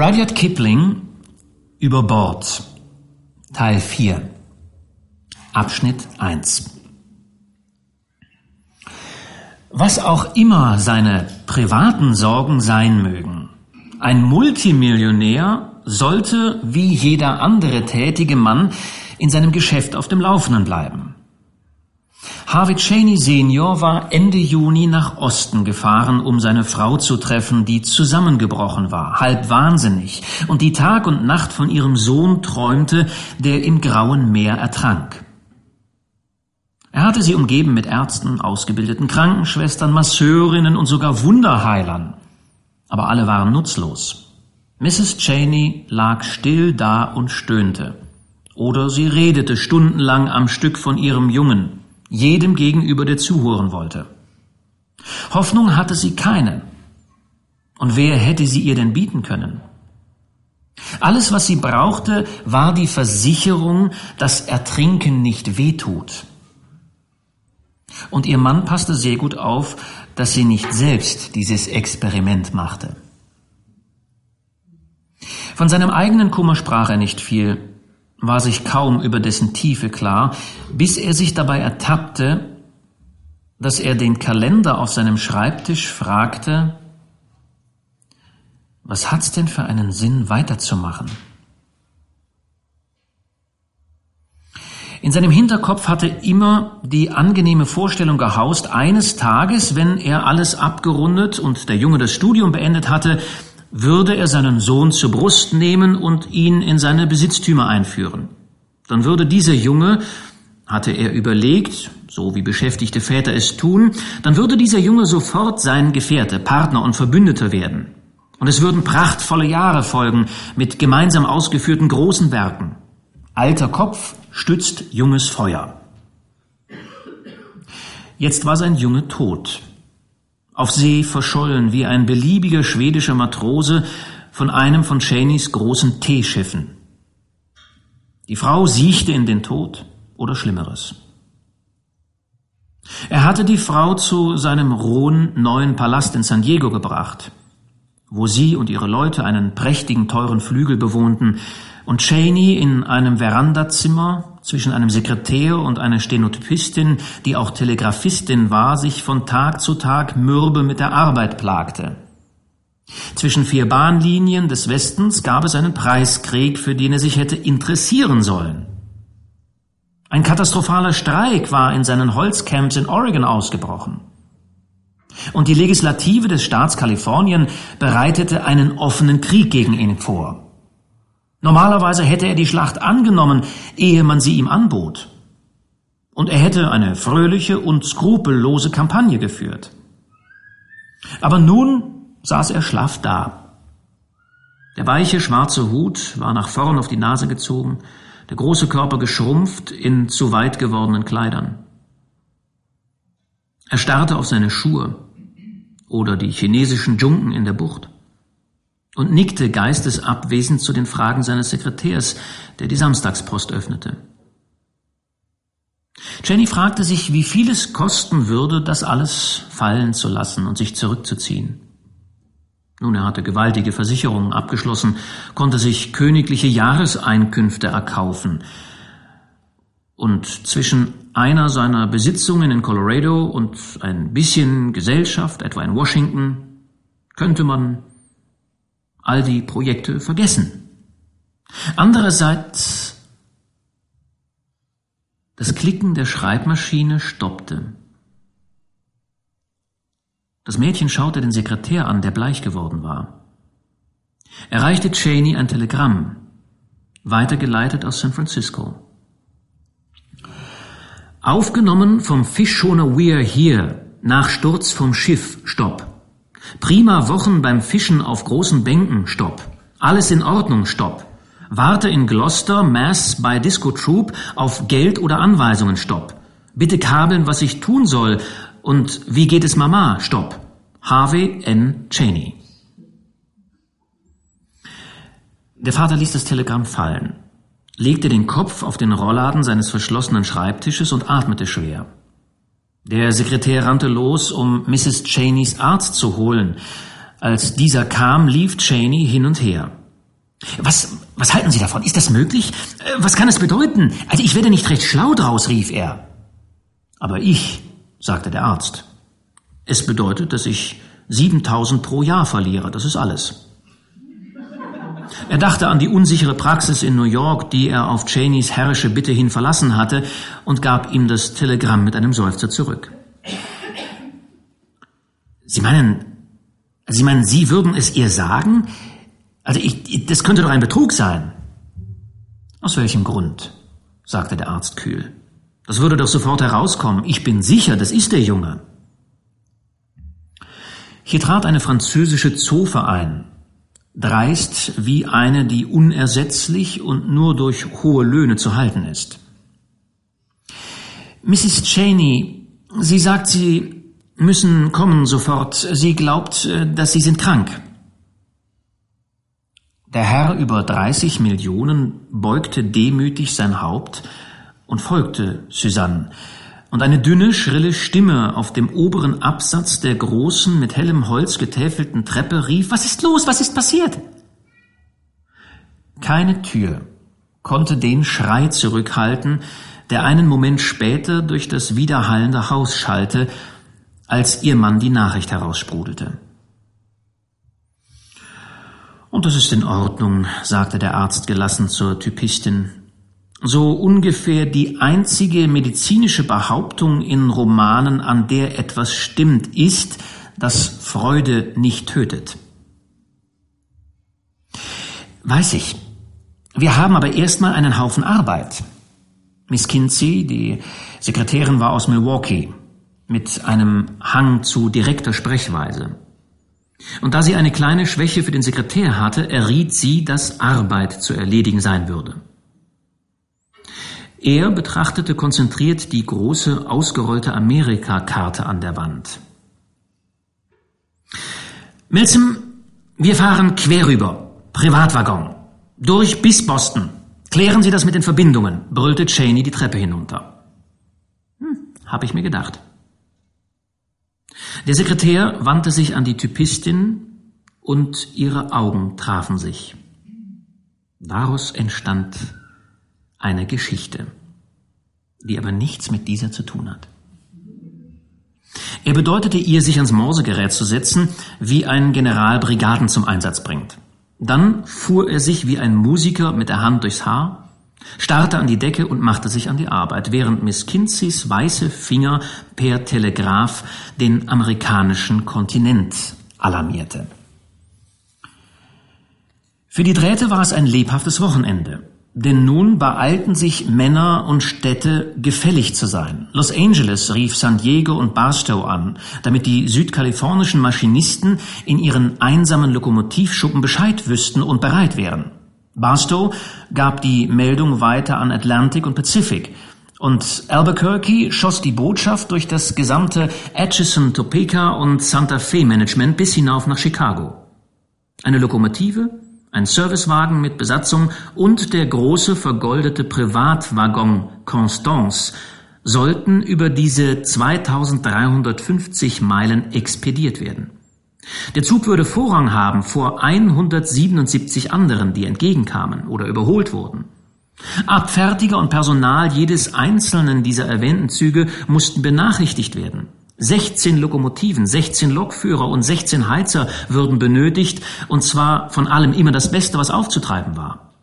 Rudyard Kipling über Bord. Teil 4 Abschnitt 1 Was auch immer seine privaten Sorgen sein mögen, ein Multimillionär sollte wie jeder andere tätige Mann in seinem Geschäft auf dem Laufenden bleiben. Harvey Cheney Senior war Ende Juni nach Osten gefahren, um seine Frau zu treffen, die zusammengebrochen war, halb wahnsinnig und die Tag und Nacht von ihrem Sohn träumte, der im grauen Meer ertrank. Er hatte sie umgeben mit Ärzten, ausgebildeten Krankenschwestern, Masseurinnen und sogar Wunderheilern. Aber alle waren nutzlos. Mrs. Cheney lag still da und stöhnte. Oder sie redete stundenlang am Stück von ihrem Jungen jedem gegenüber, der zuhören wollte. Hoffnung hatte sie keine. Und wer hätte sie ihr denn bieten können? Alles, was sie brauchte, war die Versicherung, dass Ertrinken nicht wehtut. Und ihr Mann passte sehr gut auf, dass sie nicht selbst dieses Experiment machte. Von seinem eigenen Kummer sprach er nicht viel, war sich kaum über dessen Tiefe klar, bis er sich dabei ertappte, dass er den Kalender auf seinem Schreibtisch fragte, was hat's denn für einen Sinn weiterzumachen? In seinem Hinterkopf hatte immer die angenehme Vorstellung gehaust, eines Tages, wenn er alles abgerundet und der Junge das Studium beendet hatte, würde er seinen Sohn zur Brust nehmen und ihn in seine Besitztümer einführen. Dann würde dieser Junge, hatte er überlegt, so wie beschäftigte Väter es tun, dann würde dieser Junge sofort sein Gefährte, Partner und Verbündeter werden. Und es würden prachtvolle Jahre folgen mit gemeinsam ausgeführten großen Werken. Alter Kopf stützt junges Feuer. Jetzt war sein Junge tot auf See verschollen wie ein beliebiger schwedischer Matrose von einem von Cheneys großen Teeschiffen. Die Frau siechte in den Tod oder Schlimmeres. Er hatte die Frau zu seinem rohen neuen Palast in San Diego gebracht, wo sie und ihre Leute einen prächtigen teuren Flügel bewohnten und Cheney in einem Verandazimmer zwischen einem Sekretär und einer Stenotypistin, die auch Telegraphistin war, sich von Tag zu Tag mürbe mit der Arbeit plagte. Zwischen vier Bahnlinien des Westens gab es einen Preiskrieg, für den er sich hätte interessieren sollen. Ein katastrophaler Streik war in seinen Holzcamps in Oregon ausgebrochen. Und die Legislative des Staats Kalifornien bereitete einen offenen Krieg gegen ihn vor. Normalerweise hätte er die Schlacht angenommen, ehe man sie ihm anbot. Und er hätte eine fröhliche und skrupellose Kampagne geführt. Aber nun saß er schlaff da. Der weiche schwarze Hut war nach vorn auf die Nase gezogen, der große Körper geschrumpft in zu weit gewordenen Kleidern. Er starrte auf seine Schuhe oder die chinesischen Dschunken in der Bucht und nickte geistesabwesend zu den Fragen seines Sekretärs, der die Samstagspost öffnete. Jenny fragte sich, wie viel es kosten würde, das alles fallen zu lassen und sich zurückzuziehen. Nun, er hatte gewaltige Versicherungen abgeschlossen, konnte sich königliche Jahreseinkünfte erkaufen. Und zwischen einer seiner Besitzungen in Colorado und ein bisschen Gesellschaft, etwa in Washington, könnte man all die Projekte vergessen. Andererseits, das Klicken der Schreibmaschine stoppte. Das Mädchen schaute den Sekretär an, der bleich geworden war. Er reichte Cheney ein Telegramm, weitergeleitet aus San Francisco. Aufgenommen vom Fischschoner Weir hier, nach Sturz vom Schiff, Stopp. Prima Wochen beim Fischen auf großen Bänken, stopp. Alles in Ordnung, stopp. Warte in Gloucester, Mass bei Disco Troop auf Geld oder Anweisungen, stopp. Bitte kabeln, was ich tun soll. Und wie geht es Mama, stopp. Harvey N. Cheney. Der Vater ließ das Telegramm fallen, legte den Kopf auf den Rollladen seines verschlossenen Schreibtisches und atmete schwer. Der Sekretär rannte los, um Mrs. Cheneys Arzt zu holen. Als dieser kam, lief Cheney hin und her. Was, was halten Sie davon? Ist das möglich? Äh, was kann es bedeuten? Also ich werde nicht recht schlau draus, rief er. Aber ich, sagte der Arzt. Es bedeutet, dass ich 7000 pro Jahr verliere. Das ist alles. Er dachte an die unsichere Praxis in New York, die er auf Cheneys herrische Bitte hin verlassen hatte, und gab ihm das Telegramm mit einem Seufzer zurück. Sie meinen, Sie meinen, Sie würden es ihr sagen? Also ich, das könnte doch ein Betrug sein. Aus welchem Grund? sagte der Arzt kühl. Das würde doch sofort herauskommen. Ich bin sicher, das ist der Junge. Hier trat eine französische Zofe ein, dreist wie eine, die unersetzlich und nur durch hohe Löhne zu halten ist. Mrs. Cheney, sie sagt, Sie müssen kommen sofort. Sie glaubt, äh, dass Sie sind krank. Der Herr über 30 Millionen beugte demütig sein Haupt und folgte Suzanne, und eine dünne, schrille Stimme auf dem oberen Absatz der großen, mit hellem Holz getäfelten Treppe rief, Was ist los? Was ist passiert? Keine Tür konnte den Schrei zurückhalten, der einen Moment später durch das widerhallende Haus schallte, als ihr Mann die Nachricht heraussprudelte. Und das ist in Ordnung, sagte der Arzt gelassen zur Typistin so ungefähr die einzige medizinische Behauptung in Romanen, an der etwas stimmt, ist, dass Freude nicht tötet. Weiß ich. Wir haben aber erstmal einen Haufen Arbeit. Miss Kinsey, die Sekretärin, war aus Milwaukee mit einem Hang zu direkter Sprechweise. Und da sie eine kleine Schwäche für den Sekretär hatte, erriet sie, dass Arbeit zu erledigen sein würde. Er betrachtete konzentriert die große, ausgerollte Amerika-Karte an der Wand. Milsom, wir fahren quer rüber. Privatwaggon. Durch bis Boston. Klären Sie das mit den Verbindungen, brüllte Cheney die Treppe hinunter. Hm, hab ich mir gedacht. Der Sekretär wandte sich an die Typistin und ihre Augen trafen sich. Daraus entstand eine Geschichte, die aber nichts mit dieser zu tun hat. Er bedeutete ihr, sich ans Morsegerät zu setzen, wie ein General Brigaden zum Einsatz bringt. Dann fuhr er sich wie ein Musiker mit der Hand durchs Haar, starrte an die Decke und machte sich an die Arbeit, während Miss Kinseys weiße Finger per Telegraph den amerikanischen Kontinent alarmierte. Für die Drähte war es ein lebhaftes Wochenende. Denn nun beeilten sich Männer und Städte, gefällig zu sein. Los Angeles rief San Diego und Barstow an, damit die südkalifornischen Maschinisten in ihren einsamen Lokomotivschuppen Bescheid wüssten und bereit wären. Barstow gab die Meldung weiter an Atlantic und Pacific, und Albuquerque schoss die Botschaft durch das gesamte Atchison, Topeka und Santa Fe Management bis hinauf nach Chicago. Eine Lokomotive, ein Servicewagen mit Besatzung und der große vergoldete Privatwaggon Constance sollten über diese 2350 Meilen expediert werden. Der Zug würde Vorrang haben vor 177 anderen, die entgegenkamen oder überholt wurden. Abfertiger und Personal jedes einzelnen dieser erwähnten Züge mussten benachrichtigt werden. 16 Lokomotiven, 16 Lokführer und 16 Heizer würden benötigt, und zwar von allem immer das Beste, was aufzutreiben war.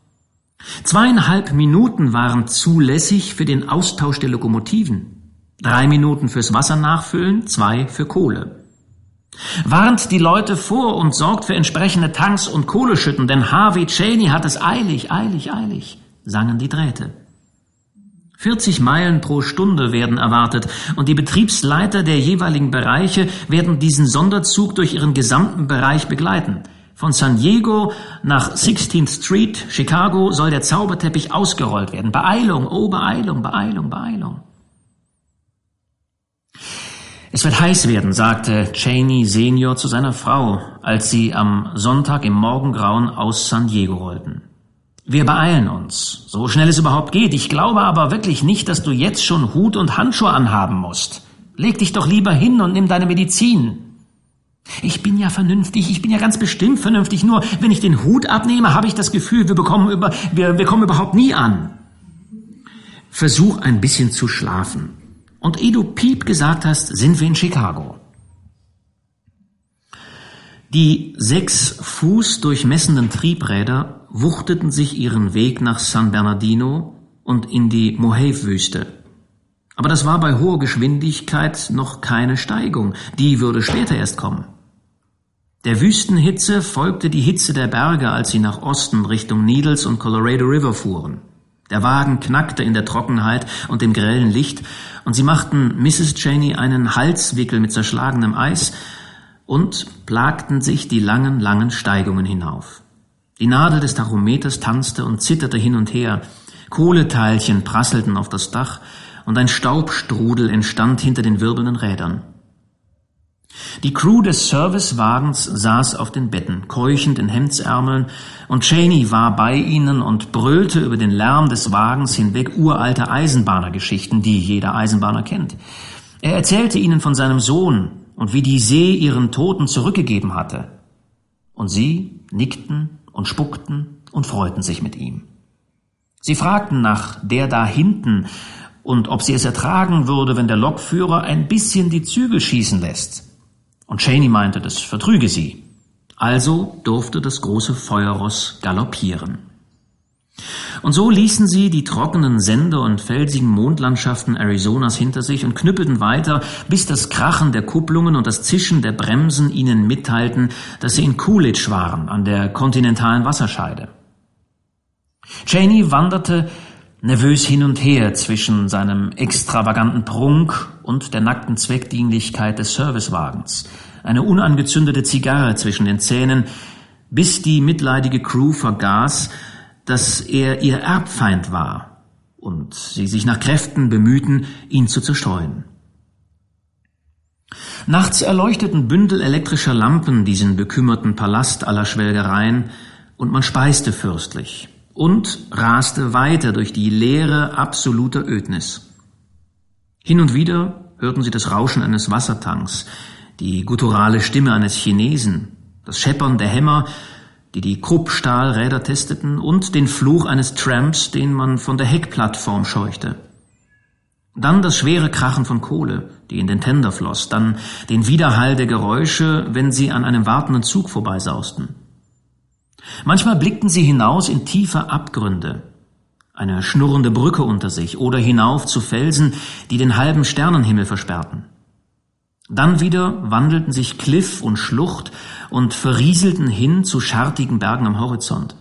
Zweieinhalb Minuten waren zulässig für den Austausch der Lokomotiven, drei Minuten fürs Wasser nachfüllen, zwei für Kohle. Warnt die Leute vor und sorgt für entsprechende Tanks und Kohleschütten, denn Harvey Cheney hat es eilig, eilig, eilig, sangen die Drähte. 40 Meilen pro Stunde werden erwartet und die Betriebsleiter der jeweiligen Bereiche werden diesen Sonderzug durch ihren gesamten Bereich begleiten. Von San Diego nach 16th Street, Chicago, soll der Zauberteppich ausgerollt werden. Beeilung, oh Beeilung, Beeilung, Beeilung. Es wird heiß werden, sagte Cheney Senior zu seiner Frau, als sie am Sonntag im Morgengrauen aus San Diego rollten. Wir beeilen uns, so schnell es überhaupt geht. Ich glaube aber wirklich nicht, dass du jetzt schon Hut und Handschuhe anhaben musst. Leg dich doch lieber hin und nimm deine Medizin. Ich bin ja vernünftig, ich bin ja ganz bestimmt vernünftig, nur wenn ich den Hut abnehme, habe ich das Gefühl, wir bekommen über, wir, wir kommen überhaupt nie an. Versuch ein bisschen zu schlafen. Und ehe du Piep gesagt hast, sind wir in Chicago. Die sechs Fuß durchmessenden Triebräder wuchteten sich ihren Weg nach San Bernardino und in die Mojave-Wüste. Aber das war bei hoher Geschwindigkeit noch keine Steigung, die würde später erst kommen. Der Wüstenhitze folgte die Hitze der Berge, als sie nach Osten Richtung Needles und Colorado River fuhren. Der Wagen knackte in der Trockenheit und dem grellen Licht, und sie machten Mrs. Cheney einen Halswickel mit zerschlagenem Eis und plagten sich die langen, langen Steigungen hinauf. Die Nadel des Tachometers tanzte und zitterte hin und her, Kohleteilchen prasselten auf das Dach, und ein Staubstrudel entstand hinter den wirbelnden Rädern. Die Crew des Servicewagens saß auf den Betten, keuchend in Hemdsärmeln, und Cheney war bei ihnen und brüllte über den Lärm des Wagens hinweg uralte Eisenbahnergeschichten, die jeder Eisenbahner kennt. Er erzählte ihnen von seinem Sohn und wie die See ihren Toten zurückgegeben hatte. Und sie nickten und spuckten und freuten sich mit ihm. Sie fragten nach der da hinten und ob sie es ertragen würde, wenn der Lokführer ein bisschen die Zügel schießen lässt. Und Cheney meinte, das vertrüge sie. Also durfte das große Feuerross galoppieren. Und so ließen sie die trockenen Sende und felsigen Mondlandschaften Arizonas hinter sich und knüppelten weiter, bis das Krachen der Kupplungen und das Zischen der Bremsen ihnen mitteilten, dass sie in Coolidge waren, an der kontinentalen Wasserscheide. Cheney wanderte nervös hin und her zwischen seinem extravaganten Prunk und der nackten Zweckdienlichkeit des Servicewagens, eine unangezündete Zigarre zwischen den Zähnen, bis die mitleidige Crew vergaß, dass er ihr Erbfeind war und sie sich nach Kräften bemühten, ihn zu zerstreuen. Nachts erleuchteten Bündel elektrischer Lampen diesen bekümmerten Palast aller Schwelgereien, und man speiste fürstlich und raste weiter durch die leere, absolute Ödnis. Hin und wieder hörten sie das Rauschen eines Wassertanks, die gutturale Stimme eines Chinesen, das Scheppern der Hämmer, die die Kruppstahlräder testeten, und den Fluch eines Tramps, den man von der Heckplattform scheuchte. Dann das schwere Krachen von Kohle, die in den Tender floss, dann den Widerhall der Geräusche, wenn sie an einem wartenden Zug vorbeisausten. Manchmal blickten sie hinaus in tiefe Abgründe, eine schnurrende Brücke unter sich oder hinauf zu Felsen, die den halben Sternenhimmel versperrten. Dann wieder wandelten sich Kliff und Schlucht und verrieselten hin zu schartigen Bergen am Horizont.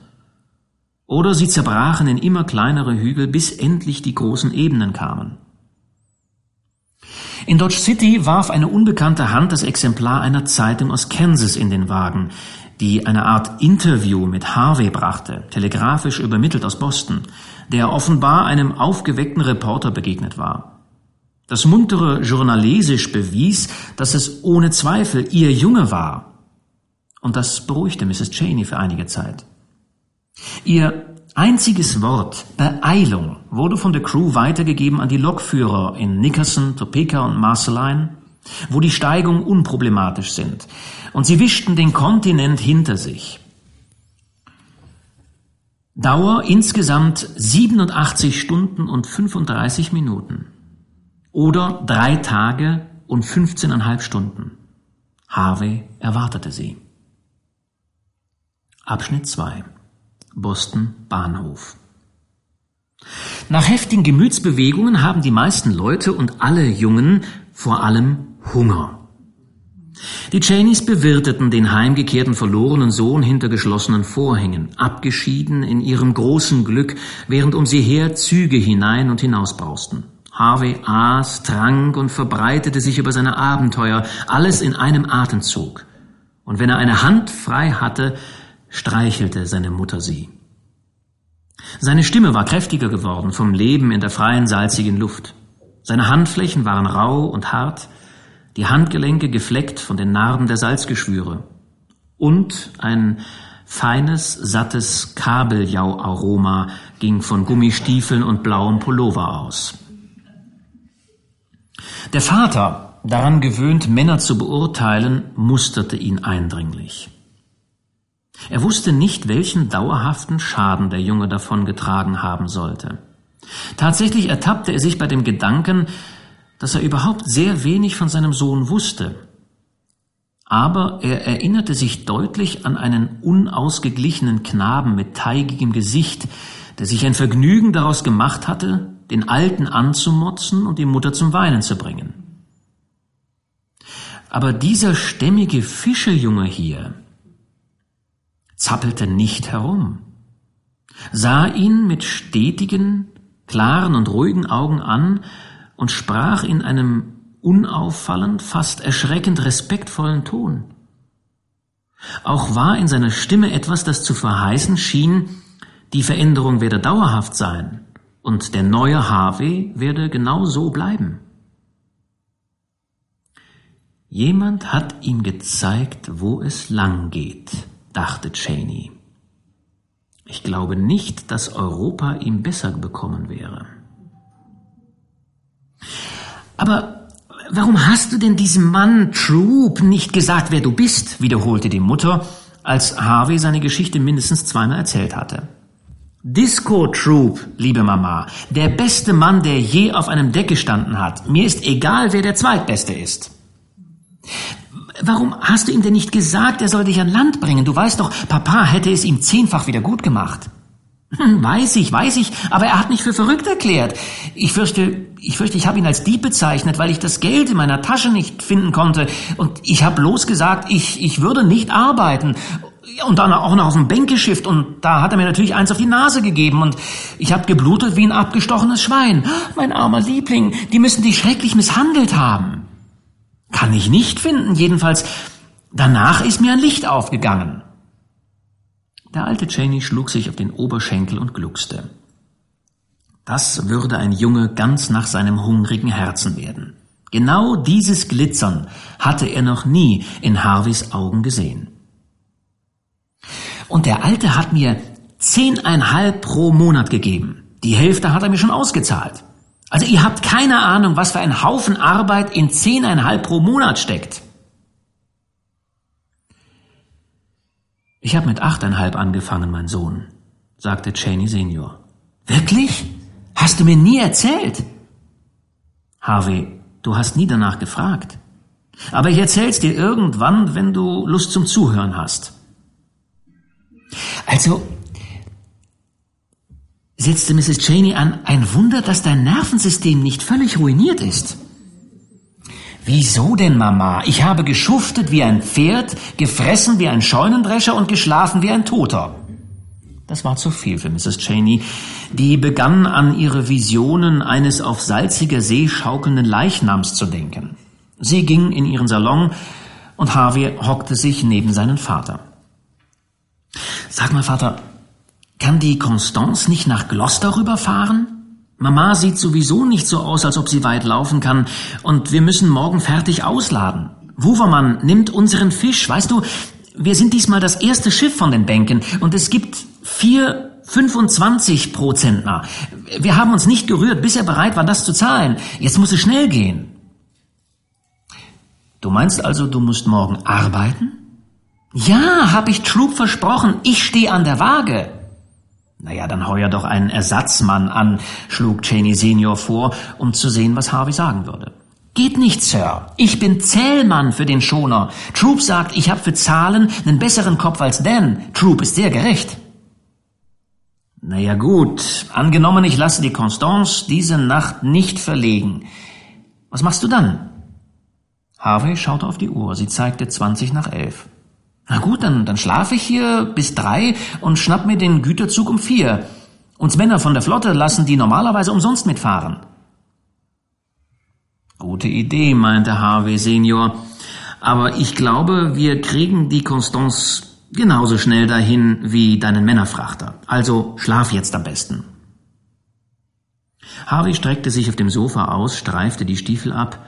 Oder sie zerbrachen in immer kleinere Hügel, bis endlich die großen Ebenen kamen. In Dodge City warf eine unbekannte Hand das Exemplar einer Zeitung aus Kansas in den Wagen, die eine Art Interview mit Harvey brachte, telegrafisch übermittelt aus Boston, der offenbar einem aufgeweckten Reporter begegnet war. Das muntere Journalesisch bewies, dass es ohne Zweifel ihr Junge war. Und das beruhigte Mrs. Cheney für einige Zeit. Ihr einziges Wort, Beeilung, wurde von der Crew weitergegeben an die Lokführer in Nickerson, Topeka und Marceline, wo die Steigungen unproblematisch sind, und sie wischten den Kontinent hinter sich. Dauer insgesamt 87 Stunden und 35 Minuten oder drei Tage und 15,5 Stunden. Harvey erwartete sie. Abschnitt 2 Boston Bahnhof Nach heftigen Gemütsbewegungen haben die meisten Leute und alle Jungen vor allem Hunger. Die Cheneys bewirteten den heimgekehrten verlorenen Sohn hinter geschlossenen Vorhängen, abgeschieden in ihrem großen Glück, während um sie her Züge hinein und hinaus brausten. Harvey aß, trank und verbreitete sich über seine Abenteuer, alles in einem Atemzug. Und wenn er eine Hand frei hatte, streichelte seine Mutter sie. Seine Stimme war kräftiger geworden vom Leben in der freien, salzigen Luft. Seine Handflächen waren rau und hart, die Handgelenke gefleckt von den Narben der Salzgeschwüre und ein feines, sattes Kabeljauaroma ging von Gummistiefeln und blauem Pullover aus. Der Vater, daran gewöhnt, Männer zu beurteilen, musterte ihn eindringlich. Er wusste nicht, welchen dauerhaften Schaden der Junge davongetragen haben sollte. Tatsächlich ertappte er sich bei dem Gedanken, dass er überhaupt sehr wenig von seinem Sohn wusste. Aber er erinnerte sich deutlich an einen unausgeglichenen Knaben mit teigigem Gesicht, der sich ein Vergnügen daraus gemacht hatte, den Alten anzumotzen und die Mutter zum Weinen zu bringen. Aber dieser stämmige Fischejunge hier zappelte nicht herum, sah ihn mit stetigen, klaren und ruhigen Augen an und sprach in einem unauffallend, fast erschreckend respektvollen Ton. Auch war in seiner Stimme etwas, das zu verheißen schien, die Veränderung werde dauerhaft sein und der neue Harvey werde genau so bleiben. Jemand hat ihm gezeigt, wo es lang geht, dachte Cheney. Ich glaube nicht, dass Europa ihm besser bekommen wäre. Aber warum hast du denn diesem Mann Troop nicht gesagt, wer du bist? wiederholte die Mutter, als Harvey seine Geschichte mindestens zweimal erzählt hatte. Disco Troop, liebe Mama, der beste Mann, der je auf einem Deck gestanden hat. Mir ist egal, wer der Zweitbeste ist. Warum hast du ihm denn nicht gesagt, er soll dich an Land bringen? Du weißt doch, Papa hätte es ihm zehnfach wieder gut gemacht. Hm, weiß ich, weiß ich, aber er hat mich für verrückt erklärt. Ich fürchte, ich fürchte, ich habe ihn als Dieb bezeichnet, weil ich das Geld in meiner Tasche nicht finden konnte. Und ich habe bloß gesagt, ich, ich würde nicht arbeiten. Und dann auch noch aus dem Bänkeschiff. Und da hat er mir natürlich eins auf die Nase gegeben. Und ich habe geblutet wie ein abgestochenes Schwein. Mein armer Liebling, die müssen dich schrecklich misshandelt haben. Kann ich nicht finden. Jedenfalls, danach ist mir ein Licht aufgegangen. Der alte Cheney schlug sich auf den Oberschenkel und gluckste. Das würde ein Junge ganz nach seinem hungrigen Herzen werden. Genau dieses Glitzern hatte er noch nie in Harveys Augen gesehen. Und der Alte hat mir zehneinhalb pro Monat gegeben. Die Hälfte hat er mir schon ausgezahlt. Also ihr habt keine Ahnung, was für ein Haufen Arbeit in zehneinhalb pro Monat steckt. Ich habe mit achteinhalb angefangen, mein Sohn, sagte Cheney Senior. Wirklich? Hast du mir nie erzählt? Harvey, du hast nie danach gefragt. Aber ich erzähl's dir irgendwann, wenn du Lust zum Zuhören hast. Also, setzte Mrs. Cheney an, ein Wunder, dass dein Nervensystem nicht völlig ruiniert ist. Wieso denn, Mama? Ich habe geschuftet wie ein Pferd, gefressen wie ein Scheunendrescher und geschlafen wie ein Toter. Das war zu viel für Mrs. Cheney. Die begann an ihre Visionen eines auf salziger See schaukelnden Leichnams zu denken. Sie ging in ihren Salon und Harvey hockte sich neben seinen Vater. Sag mal, Vater, kann die Constance nicht nach Gloucester rüberfahren? Mama sieht sowieso nicht so aus, als ob sie weit laufen kann, und wir müssen morgen fertig ausladen. Wuvermann nimmt unseren Fisch. Weißt du, wir sind diesmal das erste Schiff von den Bänken und es gibt vier 25 Prozentner. Wir haben uns nicht gerührt, bis er bereit war, das zu zahlen. Jetzt muss es schnell gehen. Du meinst also, du musst morgen arbeiten? Ja, hab ich Troop versprochen. Ich stehe an der Waage. Naja, dann heuer doch einen Ersatzmann an, schlug Cheney Senior vor, um zu sehen, was Harvey sagen würde. Geht nicht, Sir. Ich bin Zählmann für den Schoner. Troop sagt, ich habe für Zahlen einen besseren Kopf als Dan. Troop ist sehr gerecht. Naja gut, angenommen, ich lasse die Constance diese Nacht nicht verlegen. Was machst du dann? Harvey schaute auf die Uhr. Sie zeigte zwanzig nach elf. Na gut, dann, dann schlafe ich hier bis drei und schnapp mir den Güterzug um vier. Uns Männer von der Flotte lassen die normalerweise umsonst mitfahren. Gute Idee, meinte Harvey Senior. Aber ich glaube, wir kriegen die Constance genauso schnell dahin wie deinen Männerfrachter. Also schlaf jetzt am besten. Harvey streckte sich auf dem Sofa aus, streifte die Stiefel ab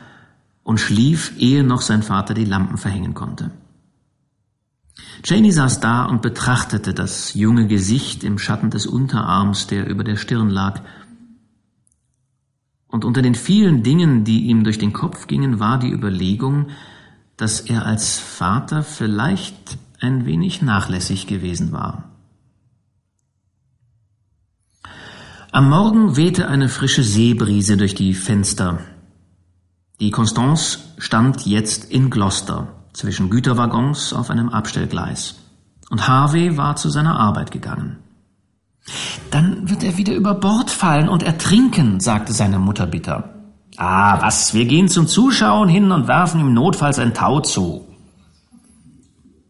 und schlief, ehe noch sein Vater die Lampen verhängen konnte. Janie saß da und betrachtete das junge Gesicht im Schatten des Unterarms, der über der Stirn lag. Und unter den vielen Dingen, die ihm durch den Kopf gingen, war die Überlegung, dass er als Vater vielleicht ein wenig nachlässig gewesen war. Am Morgen wehte eine frische Seebrise durch die Fenster. Die Constance stand jetzt in Gloucester zwischen Güterwaggons auf einem Abstellgleis. Und Harvey war zu seiner Arbeit gegangen. Dann wird er wieder über Bord fallen und ertrinken, sagte seine Mutter bitter. Ah, was, wir gehen zum Zuschauen hin und werfen ihm notfalls ein Tau zu.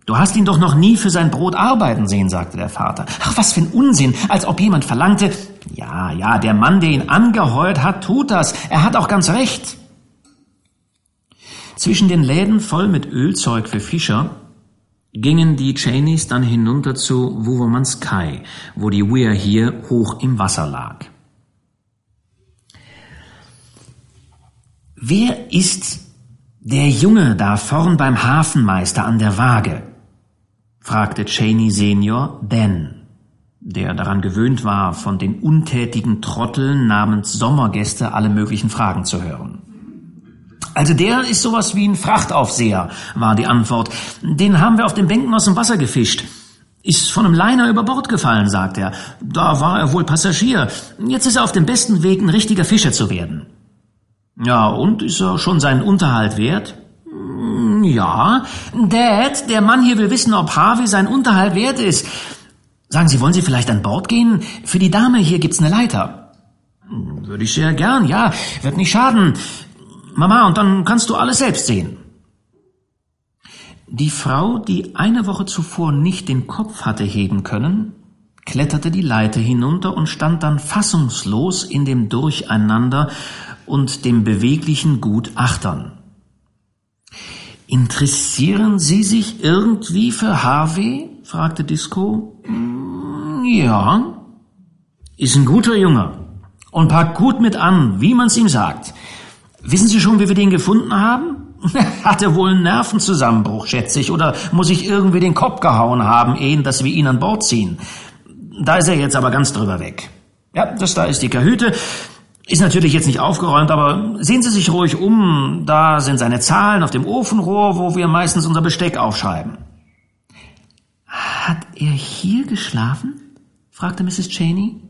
Du hast ihn doch noch nie für sein Brot arbeiten sehen, sagte der Vater. Ach, was für ein Unsinn, als ob jemand verlangte. Ja, ja, der Mann, der ihn angeheuert hat, tut das. Er hat auch ganz recht. Zwischen den Läden voll mit Ölzeug für Fischer gingen die Cheneys dann hinunter zu Wuvermanskai, wo die Weir hier hoch im Wasser lag. Wer ist der Junge da vorn beim Hafenmeister an der Waage? fragte Cheney Senior Ben, der daran gewöhnt war, von den untätigen Trotteln namens Sommergäste alle möglichen Fragen zu hören. Also der ist sowas wie ein Frachtaufseher, war die Antwort. Den haben wir auf den Bänken aus dem Wasser gefischt. Ist von einem Liner über Bord gefallen, sagt er. Da war er wohl Passagier. Jetzt ist er auf dem besten Weg, ein richtiger Fischer zu werden. Ja, und ist er schon seinen Unterhalt wert? Hm, ja. Dad, der Mann hier will wissen, ob Harvey sein Unterhalt wert ist. Sagen Sie, wollen Sie vielleicht an Bord gehen? Für die Dame hier gibt's eine Leiter. Hm, würde ich sehr gern, ja. Wird nicht schaden. Mama, und dann kannst du alles selbst sehen. Die Frau, die eine Woche zuvor nicht den Kopf hatte heben können, kletterte die Leiter hinunter und stand dann fassungslos in dem Durcheinander und dem beweglichen Gutachtern. Interessieren Sie sich irgendwie für Harvey? fragte Disco. Mm, ja. Ist ein guter Junge und packt gut mit an, wie man's ihm sagt. Wissen Sie schon, wie wir den gefunden haben? Hat er wohl einen Nervenzusammenbruch, schätze ich, oder muss ich irgendwie den Kopf gehauen haben, ehe dass wir ihn an Bord ziehen? Da ist er jetzt aber ganz drüber weg. Ja, das da ist die Kahüte. Ist natürlich jetzt nicht aufgeräumt, aber sehen Sie sich ruhig um. Da sind seine Zahlen auf dem Ofenrohr, wo wir meistens unser Besteck aufschreiben. Hat er hier geschlafen? fragte Mrs. Cheney.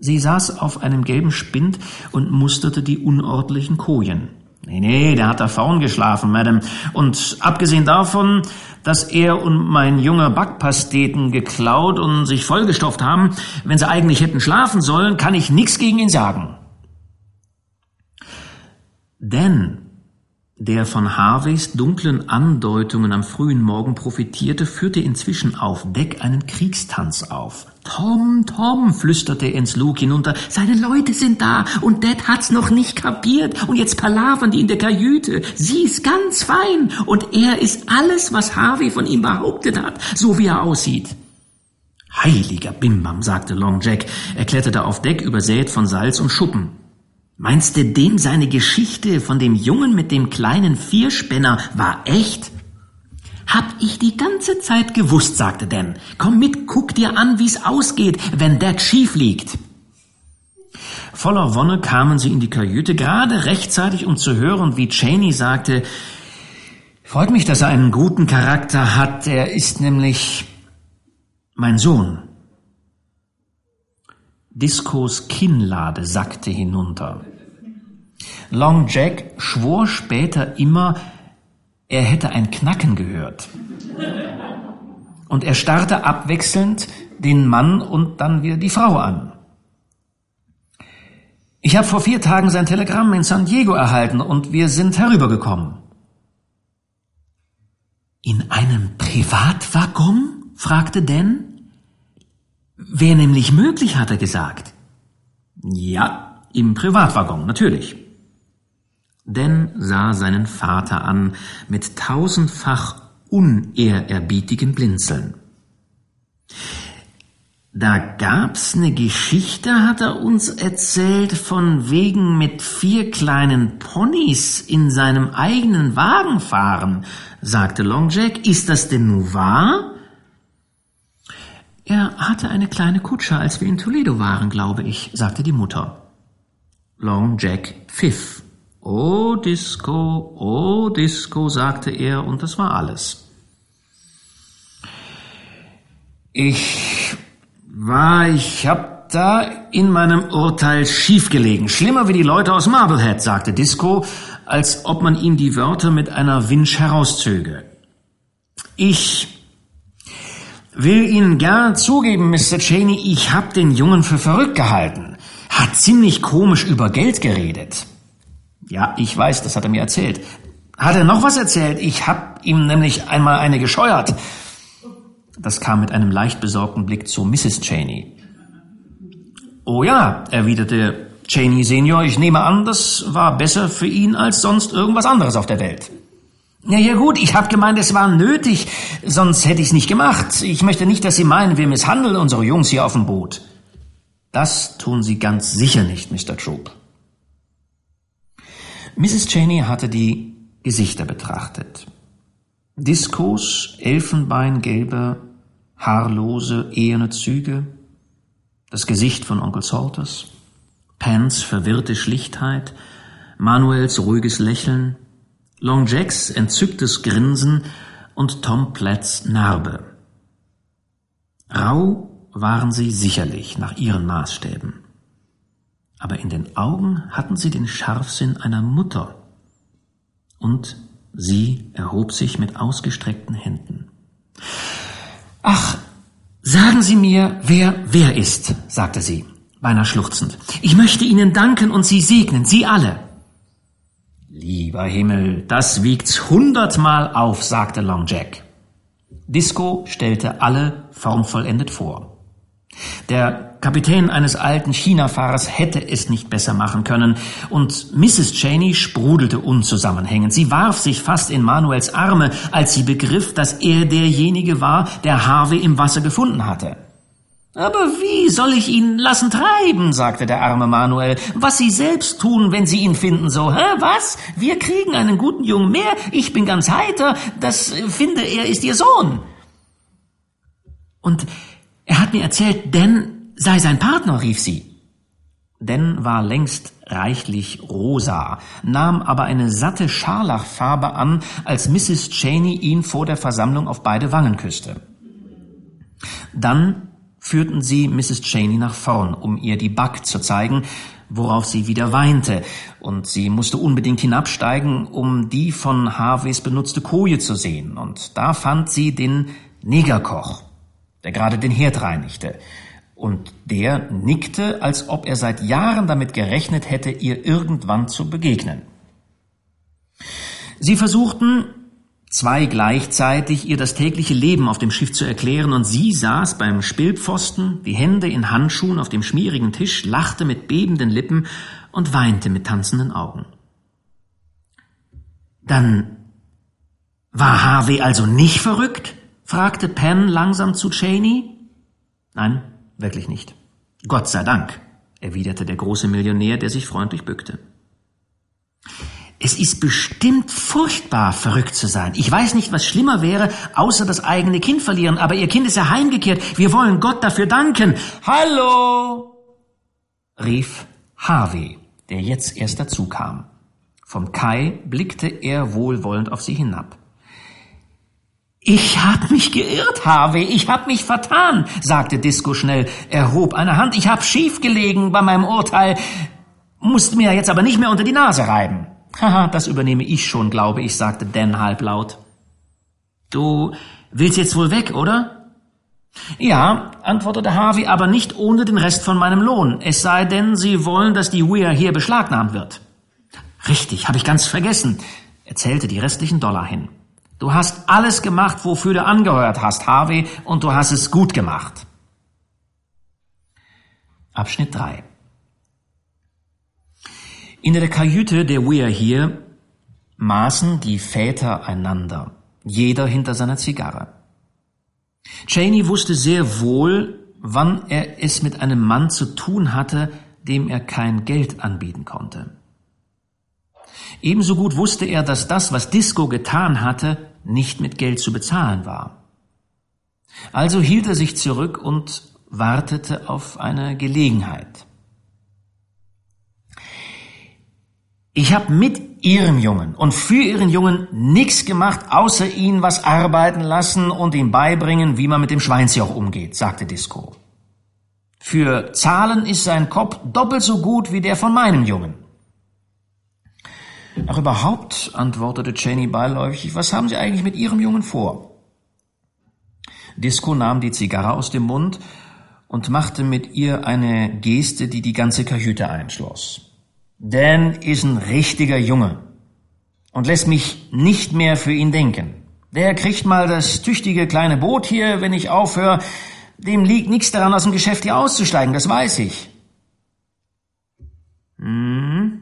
Sie saß auf einem gelben Spind und musterte die unordentlichen Kojen. Nee, nee, der hat da vorn geschlafen, Madame. Und abgesehen davon, dass er und mein junger Backpasteten geklaut und sich vollgestopft haben, wenn sie eigentlich hätten schlafen sollen, kann ich nichts gegen ihn sagen. Denn der von Harveys dunklen Andeutungen am frühen Morgen profitierte, führte inzwischen auf Deck einen Kriegstanz auf. Tom, Tom, flüsterte er ins Lug hinunter, seine Leute sind da und Dad hat's noch nicht kapiert und jetzt palavern die in der Kajüte. Sie ist ganz fein und er ist alles, was Harvey von ihm behauptet hat, so wie er aussieht. Heiliger Bimbam, sagte Long Jack. Er kletterte auf Deck, übersät von Salz und Schuppen. Meinst du, dem seine Geschichte von dem Jungen mit dem kleinen Vierspänner war echt? Hab ich die ganze Zeit gewusst, sagte Dan. Komm mit, guck dir an, wie's ausgeht, wenn Dad schief liegt. Voller Wonne kamen sie in die Kajüte, gerade rechtzeitig, um zu hören, wie Cheney sagte, Freut mich, dass er einen guten Charakter hat. Er ist nämlich mein Sohn. Discos Kinnlade sackte hinunter. Long Jack schwor später immer, er hätte ein Knacken gehört. Und er starrte abwechselnd den Mann und dann wieder die Frau an. Ich habe vor vier Tagen sein Telegramm in San Diego erhalten und wir sind herübergekommen. In einem Privatwaggon? fragte Dan. Wäre nämlich möglich, hat er gesagt. Ja, im Privatwaggon, natürlich. Dan sah seinen Vater an mit tausendfach unehrerbietigem Blinzeln. Da gab's ne Geschichte, hat er uns erzählt, von wegen mit vier kleinen Ponys in seinem eigenen Wagen fahren, sagte Long Jack. Ist das denn nun wahr? Er hatte eine kleine Kutsche, als wir in Toledo waren, glaube ich, sagte die Mutter. Long Jack pfiff. Oh Disco, oh Disco, sagte er, und das war alles. Ich war, ich hab da in meinem Urteil schiefgelegen. Schlimmer wie die Leute aus Marblehead, sagte Disco, als ob man ihm die Wörter mit einer Winsch herauszöge. Ich will Ihnen gern zugeben, Mr. Cheney, ich hab den Jungen für verrückt gehalten. Hat ziemlich komisch über Geld geredet. Ja, ich weiß, das hat er mir erzählt. Hat er noch was erzählt? Ich hab ihm nämlich einmal eine gescheuert. Das kam mit einem leicht besorgten Blick zu Mrs. Cheney. Oh ja, erwiderte Cheney Senior, ich nehme an, das war besser für ihn als sonst irgendwas anderes auf der Welt. Ja, ja gut, ich hab gemeint, es war nötig, sonst hätte ich's nicht gemacht. Ich möchte nicht, dass Sie meinen, wir misshandeln unsere Jungs hier auf dem Boot. Das tun Sie ganz sicher nicht, Mr. Troop. Mrs. Cheney hatte die Gesichter betrachtet. Discos elfenbeingelbe, haarlose, eherne Züge, das Gesicht von Onkel Salters, Pans verwirrte Schlichtheit, Manuels ruhiges Lächeln, Long Jacks entzücktes Grinsen und Tom Platts Narbe. Rau waren sie sicherlich nach ihren Maßstäben. Aber in den Augen hatten sie den Scharfsinn einer Mutter. Und sie erhob sich mit ausgestreckten Händen. Ach, sagen Sie mir, wer wer ist, sagte sie, beinahe schluchzend. Ich möchte Ihnen danken und Sie segnen, Sie alle. Lieber Himmel, das wiegt's hundertmal auf, sagte Long Jack. Disco stellte alle formvollendet vor. Der Kapitän eines alten China-Fahrers hätte es nicht besser machen können, und Mrs. Cheney sprudelte unzusammenhängend. Sie warf sich fast in Manuels Arme, als sie begriff, dass er derjenige war, der Harvey im Wasser gefunden hatte. Aber wie soll ich ihn lassen treiben, sagte der arme Manuel. Was Sie selbst tun, wenn Sie ihn finden, so, hä, was? Wir kriegen einen guten Jungen mehr, ich bin ganz heiter, das äh, finde er ist Ihr Sohn. Und er hat mir erzählt, Dan sei sein Partner, rief sie. Dan war längst reichlich rosa, nahm aber eine satte Scharlachfarbe an, als Mrs. Cheney ihn vor der Versammlung auf beide Wangen küsste. Dann führten sie Mrs. Cheney nach vorn, um ihr die Back zu zeigen, worauf sie wieder weinte, und sie musste unbedingt hinabsteigen, um die von Harveys benutzte Koje zu sehen, und da fand sie den Negerkoch, der gerade den Herd reinigte, und der nickte, als ob er seit Jahren damit gerechnet hätte, ihr irgendwann zu begegnen. Sie versuchten, zwei gleichzeitig ihr das tägliche Leben auf dem Schiff zu erklären, und sie saß beim Spillpfosten, die Hände in Handschuhen auf dem schmierigen Tisch, lachte mit bebenden Lippen und weinte mit tanzenden Augen. Dann war Harvey also nicht verrückt? fragte Penn langsam zu Cheney. Nein, wirklich nicht. Gott sei Dank, erwiderte der große Millionär, der sich freundlich bückte. Es ist bestimmt furchtbar, verrückt zu sein. Ich weiß nicht, was schlimmer wäre, außer das eigene Kind verlieren, aber Ihr Kind ist ja heimgekehrt. Wir wollen Gott dafür danken. Hallo! rief Harvey, der jetzt erst dazu kam. Vom Kai blickte er wohlwollend auf sie hinab. Ich hab mich geirrt, Harvey, ich hab mich vertan, sagte Disco schnell, erhob eine Hand. Ich hab schief gelegen bei meinem Urteil, musste mir jetzt aber nicht mehr unter die Nase reiben. Haha, das übernehme ich schon, glaube ich, sagte Dan halblaut. Du willst jetzt wohl weg, oder? Ja, antwortete Harvey, aber nicht ohne den Rest von meinem Lohn. Es sei denn, Sie wollen, dass die Weir hier beschlagnahmt wird. Richtig, habe ich ganz vergessen. Er zählte die restlichen Dollar hin. Du hast alles gemacht, wofür du angehört hast, Harvey, und du hast es gut gemacht. Abschnitt 3 in der Kajüte der Weir hier maßen die Väter einander, jeder hinter seiner Zigarre. Cheney wusste sehr wohl, wann er es mit einem Mann zu tun hatte, dem er kein Geld anbieten konnte. Ebenso gut wusste er, dass das, was Disco getan hatte, nicht mit Geld zu bezahlen war. Also hielt er sich zurück und wartete auf eine Gelegenheit. Ich habe mit Ihrem Jungen und für Ihren Jungen nichts gemacht, außer ihn was arbeiten lassen und ihm beibringen, wie man mit dem Schweinsjoch umgeht, sagte Disco. Für Zahlen ist sein Kopf doppelt so gut wie der von meinem Jungen. Ach, überhaupt, antwortete Cheney beiläufig, was haben Sie eigentlich mit Ihrem Jungen vor? Disco nahm die Zigarre aus dem Mund und machte mit ihr eine Geste, die die ganze Kajüte einschloss. Dan ist ein richtiger Junge und lässt mich nicht mehr für ihn denken. Der kriegt mal das tüchtige kleine Boot hier, wenn ich aufhöre. Dem liegt nichts daran, aus dem Geschäft hier auszusteigen, das weiß ich. Hm,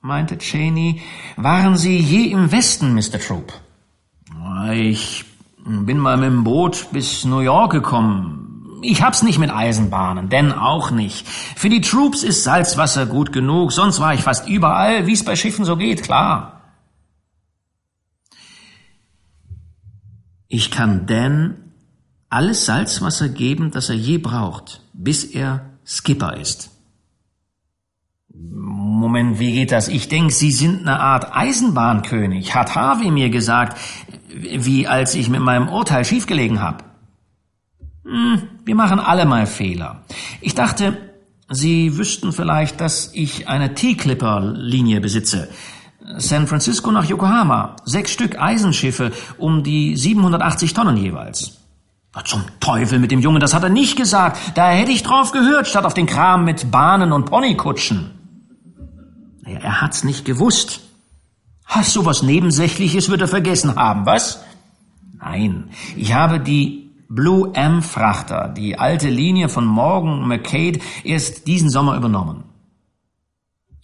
meinte Cheney, waren Sie je im Westen, Mr. Troop? Ich bin mal mit dem Boot bis New York gekommen, ich hab's nicht mit Eisenbahnen, denn auch nicht. Für die Troops ist Salzwasser gut genug, sonst war ich fast überall, wie's bei Schiffen so geht, klar. Ich kann Dan alles Salzwasser geben, das er je braucht, bis er Skipper ist. Moment, wie geht das? Ich denk, Sie sind eine Art Eisenbahnkönig, hat Harvey mir gesagt, wie als ich mit meinem Urteil schiefgelegen hab. Hm, wir machen alle mal Fehler. Ich dachte, Sie wüssten vielleicht, dass ich eine T-Clipper-Linie besitze. San Francisco nach Yokohama. Sechs Stück Eisenschiffe um die 780 Tonnen jeweils. Zum Teufel mit dem Jungen, das hat er nicht gesagt. Da hätte ich drauf gehört, statt auf den Kram mit Bahnen und Ponykutschen. Naja, er hat's nicht gewusst. Hast du was Nebensächliches wird er vergessen haben, was? Nein, ich habe die Blue M Frachter, die alte Linie von Morgan McCade, erst diesen Sommer übernommen.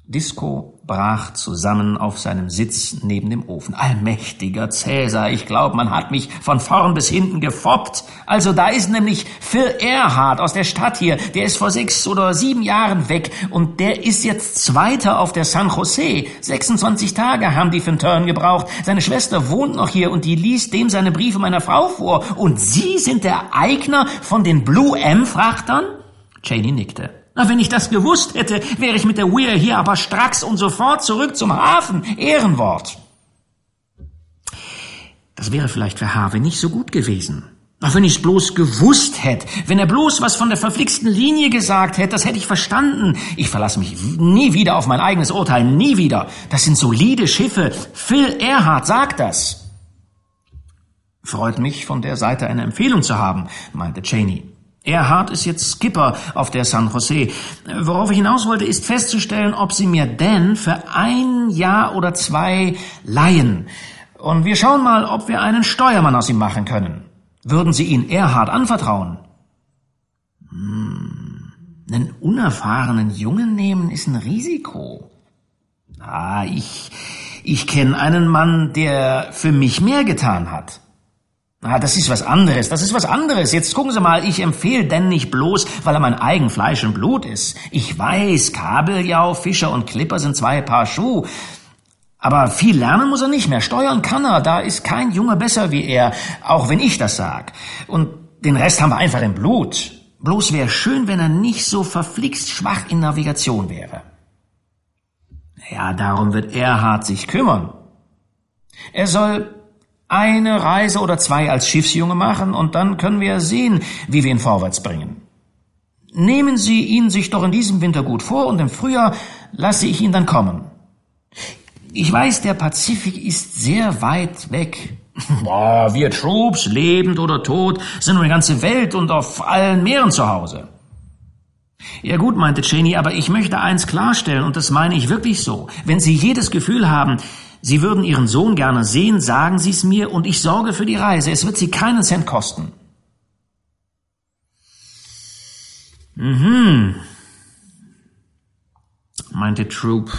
Disco brach zusammen auf seinem Sitz neben dem Ofen. Allmächtiger Cäsar, ich glaube, man hat mich von vorn bis hinten gefoppt. Also da ist nämlich Phil Earhart aus der Stadt hier, der ist vor sechs oder sieben Jahren weg und der ist jetzt Zweiter auf der San Jose. 26 Tage haben die für einen Turn gebraucht. Seine Schwester wohnt noch hier und die liest dem seine Briefe meiner Frau vor. Und Sie sind der Eigner von den Blue M-Frachtern? Cheney nickte. Na, wenn ich das gewusst hätte, wäre ich mit der Weir hier aber stracks und sofort zurück zum Hafen. Ehrenwort. Das wäre vielleicht für Harvey nicht so gut gewesen. Ach, wenn ich's bloß gewusst hätte, wenn er bloß was von der verflixten Linie gesagt hätte, das hätte ich verstanden. Ich verlasse mich nie wieder auf mein eigenes Urteil, nie wieder. Das sind solide Schiffe. Phil Erhard sagt das. Freut mich, von der Seite eine Empfehlung zu haben, meinte Cheney. Erhard ist jetzt Skipper auf der San Jose. Worauf ich hinaus wollte, ist festzustellen, ob Sie mir denn für ein Jahr oder zwei leihen. Und wir schauen mal, ob wir einen Steuermann aus ihm machen können. Würden Sie ihn Erhard anvertrauen? Hm, einen unerfahrenen Jungen nehmen ist ein Risiko. Ah, ich, ich kenne einen Mann, der für mich mehr getan hat. Ah, das ist was anderes, das ist was anderes. Jetzt gucken Sie mal, ich empfehle denn nicht bloß, weil er mein eigen Fleisch und Blut ist. Ich weiß, Kabeljau, Fischer und Clipper sind zwei Paar Schuh. Aber viel lernen muss er nicht mehr. Steuern kann er, da ist kein Junge besser wie er, auch wenn ich das sag. Und den Rest haben wir einfach im Blut. Bloß wäre schön, wenn er nicht so verflixt schwach in Navigation wäre. Ja, darum wird Erhard sich kümmern. Er soll eine Reise oder zwei als Schiffsjunge machen und dann können wir sehen, wie wir ihn vorwärts bringen. Nehmen Sie ihn sich doch in diesem Winter gut vor und im Frühjahr lasse ich ihn dann kommen. Ich weiß, der Pazifik ist sehr weit weg. Boah, wir Troops, lebend oder tot, sind nur eine ganze Welt und auf allen Meeren zu Hause. Ja gut, meinte Cheney, aber ich möchte eins klarstellen, und das meine ich wirklich so. Wenn Sie jedes Gefühl haben, Sie würden Ihren Sohn gerne sehen, sagen Sie es mir und ich sorge für die Reise. Es wird Sie keinen Cent kosten. Mhm, meinte Troop.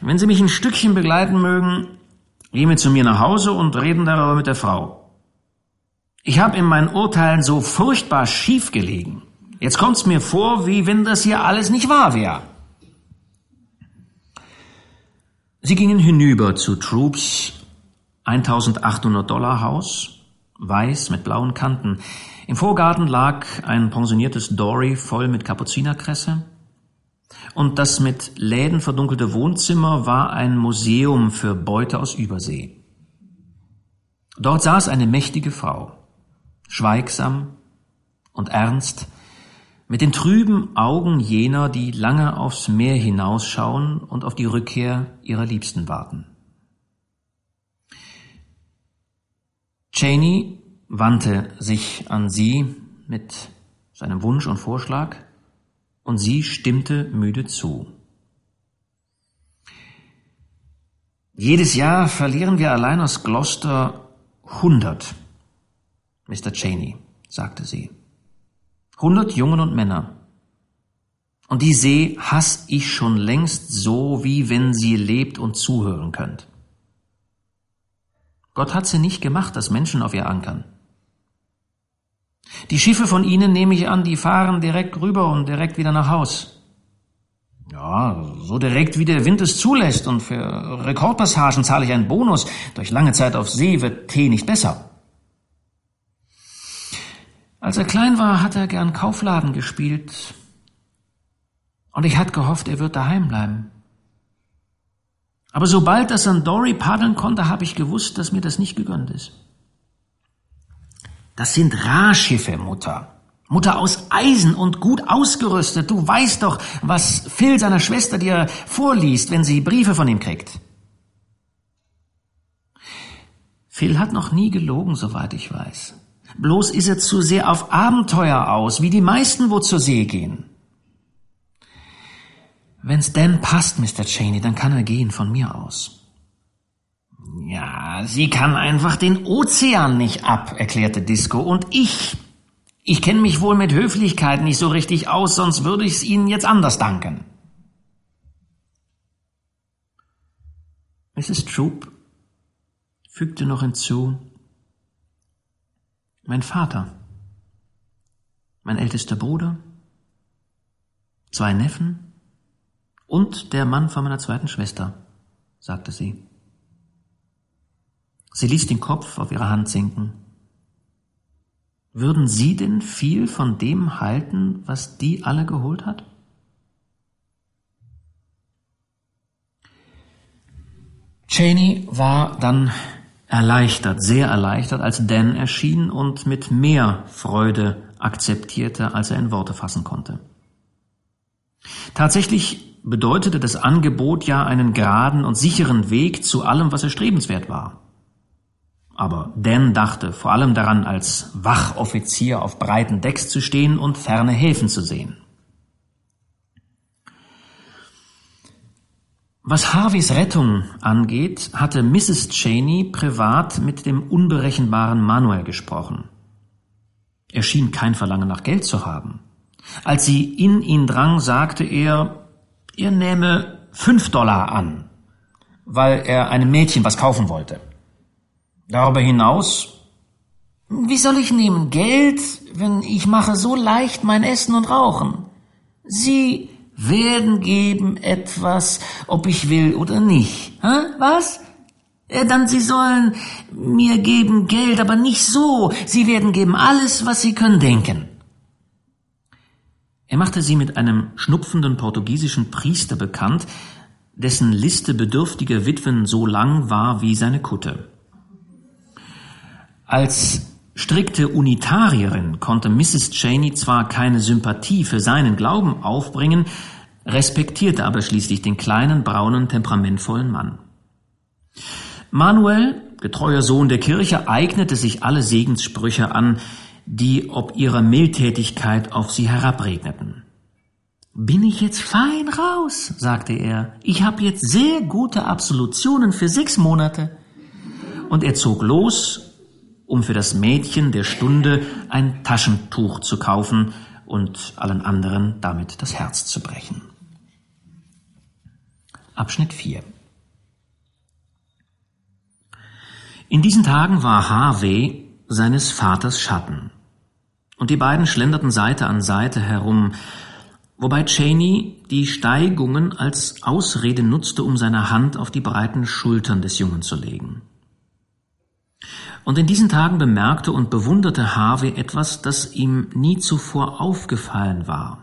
Wenn Sie mich ein Stückchen begleiten mögen, gehen wir zu mir nach Hause und reden darüber mit der Frau. Ich habe in meinen Urteilen so furchtbar schief gelegen. Jetzt kommt's mir vor, wie wenn das hier alles nicht wahr wäre. Sie gingen hinüber zu Troops 1800 Dollar Haus, weiß mit blauen Kanten. Im Vorgarten lag ein pensioniertes Dory voll mit Kapuzinerkresse. und das mit Läden verdunkelte Wohnzimmer war ein Museum für Beute aus Übersee. Dort saß eine mächtige Frau, schweigsam und ernst, mit den trüben Augen jener, die lange aufs Meer hinausschauen und auf die Rückkehr ihrer Liebsten warten. Cheney wandte sich an sie mit seinem Wunsch und Vorschlag, und sie stimmte müde zu. Jedes Jahr verlieren wir allein aus Gloucester hundert, Mr. Cheney, sagte sie. Hundert Jungen und Männer. Und die See hass ich schon längst so, wie wenn sie lebt und zuhören könnt. Gott hat sie nicht gemacht, dass Menschen auf ihr ankern. Die Schiffe von Ihnen, nehme ich an, die fahren direkt rüber und direkt wieder nach Haus. Ja, so direkt wie der Wind es zulässt und für Rekordpassagen zahle ich einen Bonus. Durch lange Zeit auf See wird Tee nicht besser. Als er klein war, hat er gern Kaufladen gespielt. Und ich hatte gehofft, er wird daheim bleiben. Aber sobald er St. Dory paddeln konnte, habe ich gewusst, dass mir das nicht gegönnt ist. Das sind Rahschiffe, Mutter. Mutter aus Eisen und gut ausgerüstet. Du weißt doch, was Phil seiner Schwester dir vorliest, wenn sie Briefe von ihm kriegt. Phil hat noch nie gelogen, soweit ich weiß. Bloß ist er zu sehr auf Abenteuer aus, wie die meisten, wo zur See gehen. Wenn's Dan passt, Mr. Cheney, dann kann er gehen von mir aus. Ja, sie kann einfach den Ozean nicht ab, erklärte Disco. Und ich, ich kenne mich wohl mit Höflichkeit nicht so richtig aus, sonst würde ich es Ihnen jetzt anders danken. Mrs. Troop fügte noch hinzu, mein Vater, mein ältester Bruder, zwei Neffen und der Mann von meiner zweiten Schwester, sagte sie. Sie ließ den Kopf auf ihre Hand sinken. Würden Sie denn viel von dem halten, was die alle geholt hat? Cheney war dann erleichtert, sehr erleichtert, als Dan erschien und mit mehr Freude akzeptierte, als er in Worte fassen konnte. Tatsächlich bedeutete das Angebot ja einen geraden und sicheren Weg zu allem, was erstrebenswert war. Aber Dan dachte vor allem daran, als Wachoffizier auf breiten Decks zu stehen und ferne Häfen zu sehen. Was Harveys Rettung angeht, hatte Mrs. Cheney privat mit dem unberechenbaren Manuel gesprochen. Er schien kein Verlangen nach Geld zu haben. Als sie in ihn drang, sagte er, er nähme fünf Dollar an, weil er einem Mädchen was kaufen wollte. Darüber hinaus, wie soll ich nehmen Geld, wenn ich mache so leicht mein Essen und Rauchen? Sie werden geben etwas, ob ich will oder nicht. Hä? Was? Dann Sie sollen mir geben Geld, aber nicht so. Sie werden geben alles, was Sie können denken. Er machte sie mit einem schnupfenden portugiesischen Priester bekannt, dessen Liste bedürftiger Witwen so lang war wie seine Kutte. Als strikte Unitarierin konnte Mrs. Cheney zwar keine Sympathie für seinen Glauben aufbringen, respektierte aber schließlich den kleinen, braunen, temperamentvollen Mann. Manuel, getreuer Sohn der Kirche, eignete sich alle Segenssprüche an, die ob ihrer Mildtätigkeit auf sie herabregneten. Bin ich jetzt fein raus, sagte er. Ich habe jetzt sehr gute Absolutionen für sechs Monate. Und er zog los um für das Mädchen der Stunde ein Taschentuch zu kaufen und allen anderen damit das Herz zu brechen. Abschnitt 4 In diesen Tagen war Harvey seines Vaters Schatten, und die beiden schlenderten Seite an Seite herum, wobei Cheney die Steigungen als Ausrede nutzte, um seine Hand auf die breiten Schultern des Jungen zu legen. Und in diesen Tagen bemerkte und bewunderte Harvey etwas, das ihm nie zuvor aufgefallen war.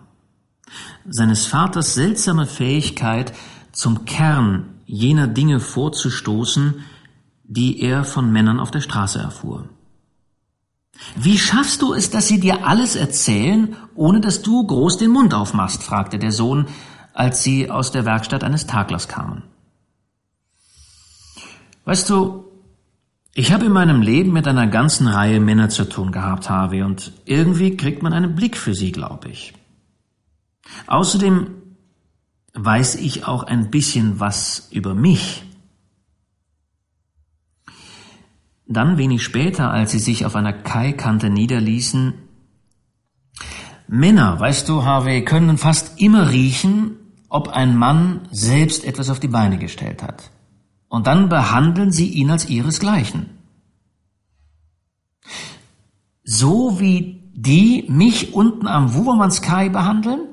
Seines Vaters seltsame Fähigkeit, zum Kern jener Dinge vorzustoßen, die er von Männern auf der Straße erfuhr. Wie schaffst du es, dass sie dir alles erzählen, ohne dass du groß den Mund aufmachst? fragte der Sohn, als sie aus der Werkstatt eines Taglers kamen. Weißt du, ich habe in meinem Leben mit einer ganzen Reihe Männer zu tun gehabt, Harvey, und irgendwie kriegt man einen Blick für sie, glaube ich. Außerdem weiß ich auch ein bisschen was über mich. Dann wenig später, als sie sich auf einer Kaikante niederließen, Männer, weißt du, Harvey, können fast immer riechen, ob ein Mann selbst etwas auf die Beine gestellt hat. Und dann behandeln sie ihn als ihresgleichen. So wie die mich unten am Wubermannskai behandeln?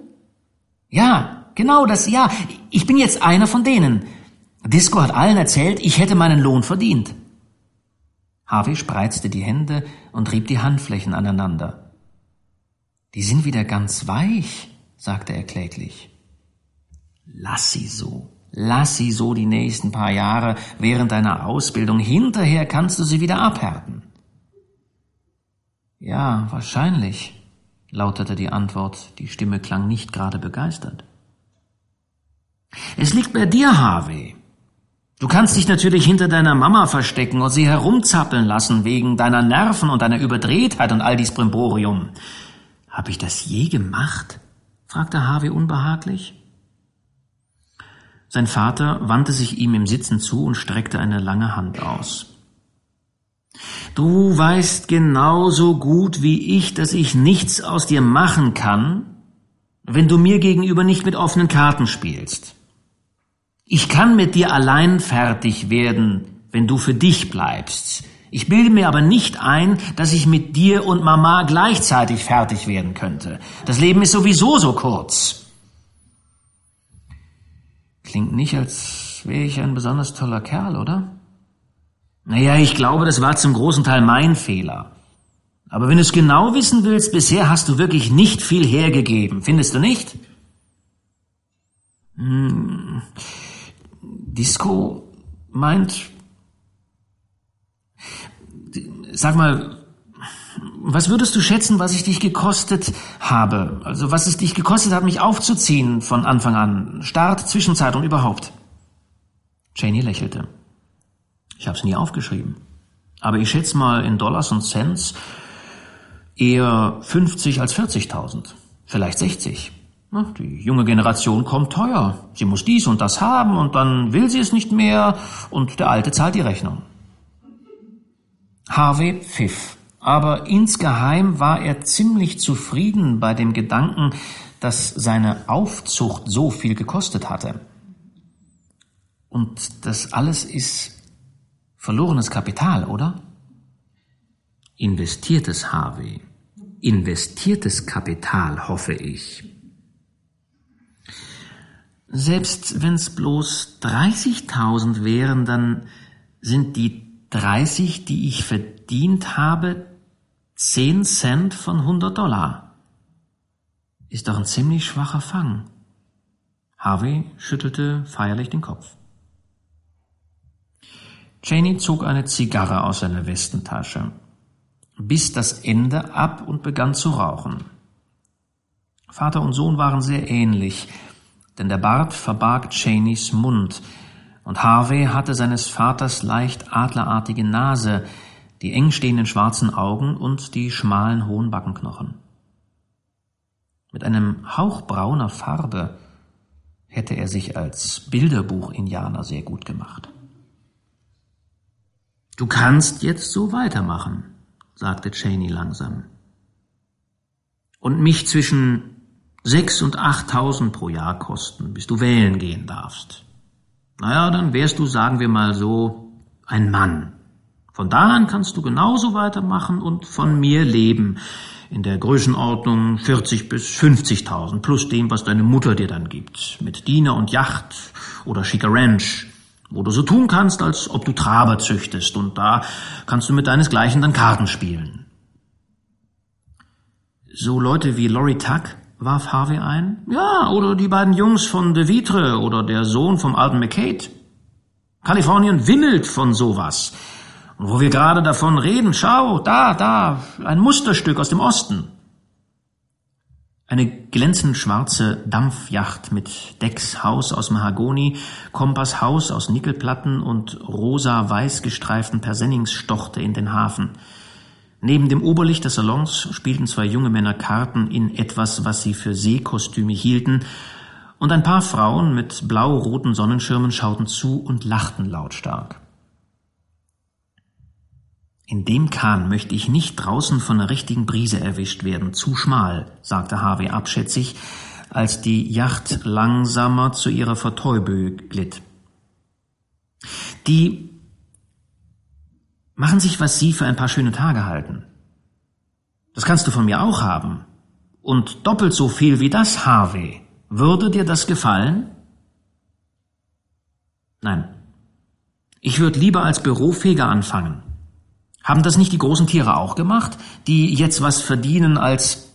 Ja, genau das, ja. Ich bin jetzt einer von denen. Disco hat allen erzählt, ich hätte meinen Lohn verdient. Harvey spreizte die Hände und rieb die Handflächen aneinander. Die sind wieder ganz weich, sagte er kläglich. Lass sie so. Lass sie so die nächsten paar Jahre während deiner Ausbildung. Hinterher kannst du sie wieder abhärten. Ja, wahrscheinlich, lautete die Antwort. Die Stimme klang nicht gerade begeistert. Es liegt bei dir, Harvey. Du kannst dich natürlich hinter deiner Mama verstecken und sie herumzappeln lassen wegen deiner Nerven und deiner Überdrehtheit und all dies Brimborium. Hab ich das je gemacht? fragte Harvey unbehaglich. Sein Vater wandte sich ihm im Sitzen zu und streckte eine lange Hand aus. Du weißt genauso gut wie ich, dass ich nichts aus dir machen kann, wenn du mir gegenüber nicht mit offenen Karten spielst. Ich kann mit dir allein fertig werden, wenn du für dich bleibst. Ich bilde mir aber nicht ein, dass ich mit dir und Mama gleichzeitig fertig werden könnte. Das Leben ist sowieso so kurz. Klingt nicht, als wäre ich ein besonders toller Kerl, oder? Naja, ich glaube, das war zum großen Teil mein Fehler. Aber wenn du es genau wissen willst, bisher hast du wirklich nicht viel hergegeben, findest du nicht? Hm. Disco meint, sag mal, was würdest du schätzen, was ich dich gekostet habe? Also was es dich gekostet hat, mich aufzuziehen von Anfang an? Start, Zwischenzeit und überhaupt. Cheney lächelte. Ich habe es nie aufgeschrieben. Aber ich schätze mal in Dollars und Cents eher 50 als 40.000. Vielleicht 60. Die junge Generation kommt teuer. Sie muss dies und das haben und dann will sie es nicht mehr und der Alte zahlt die Rechnung. Harvey pfiff, aber insgeheim war er ziemlich zufrieden bei dem Gedanken, dass seine Aufzucht so viel gekostet hatte. Und das alles ist verlorenes Kapital, oder? Investiertes Harvey. Investiertes Kapital, hoffe ich. Selbst wenn es bloß 30.000 wären, dann sind die 30, die ich verdient habe, 10 Cent von 100 Dollar. Ist doch ein ziemlich schwacher Fang. Harvey schüttelte feierlich den Kopf. Cheney zog eine Zigarre aus seiner Westentasche, biss das Ende ab und begann zu rauchen. Vater und Sohn waren sehr ähnlich, denn der Bart verbarg Cheneys Mund, und Harvey hatte seines Vaters leicht adlerartige Nase, die eng stehenden schwarzen Augen und die schmalen hohen Backenknochen. Mit einem Hauch brauner Farbe hätte er sich als Bilderbuch-Indianer sehr gut gemacht. Du kannst jetzt so weitermachen, sagte Cheney langsam. Und mich zwischen sechs und achttausend pro Jahr kosten, bis du wählen gehen darfst. Naja, dann wärst du, sagen wir mal so, ein Mann. Von da an kannst du genauso weitermachen und von mir leben. In der Größenordnung 40 bis 50.000 plus dem, was deine Mutter dir dann gibt. Mit Diener und Yacht oder schicker Ranch. Wo du so tun kannst, als ob du Traber züchtest. Und da kannst du mit deinesgleichen dann Karten spielen. So Leute wie Lori Tuck warf Harvey ein. Ja, oder die beiden Jungs von De Vitre oder der Sohn vom alten McCade. Kalifornien wimmelt von sowas. Und wo wir gerade davon reden, schau, da, da, ein Musterstück aus dem Osten. Eine glänzend schwarze Dampfjacht mit Deckshaus aus Mahagoni, Kompasshaus aus Nickelplatten und rosa-weiß gestreiften Persennings stochte in den Hafen. Neben dem Oberlicht des Salons spielten zwei junge Männer Karten in etwas, was sie für Seekostüme hielten, und ein paar Frauen mit blau-roten Sonnenschirmen schauten zu und lachten lautstark. In dem Kahn möchte ich nicht draußen von einer richtigen Brise erwischt werden, zu schmal, sagte Harvey abschätzig, als die Yacht langsamer zu ihrer Vertäubö glitt. Die machen sich, was sie für ein paar schöne Tage halten. Das kannst du von mir auch haben. Und doppelt so viel wie das, Harvey. Würde dir das gefallen? Nein. Ich würde lieber als Bürofeger anfangen. Haben das nicht die großen Tiere auch gemacht, die jetzt was verdienen als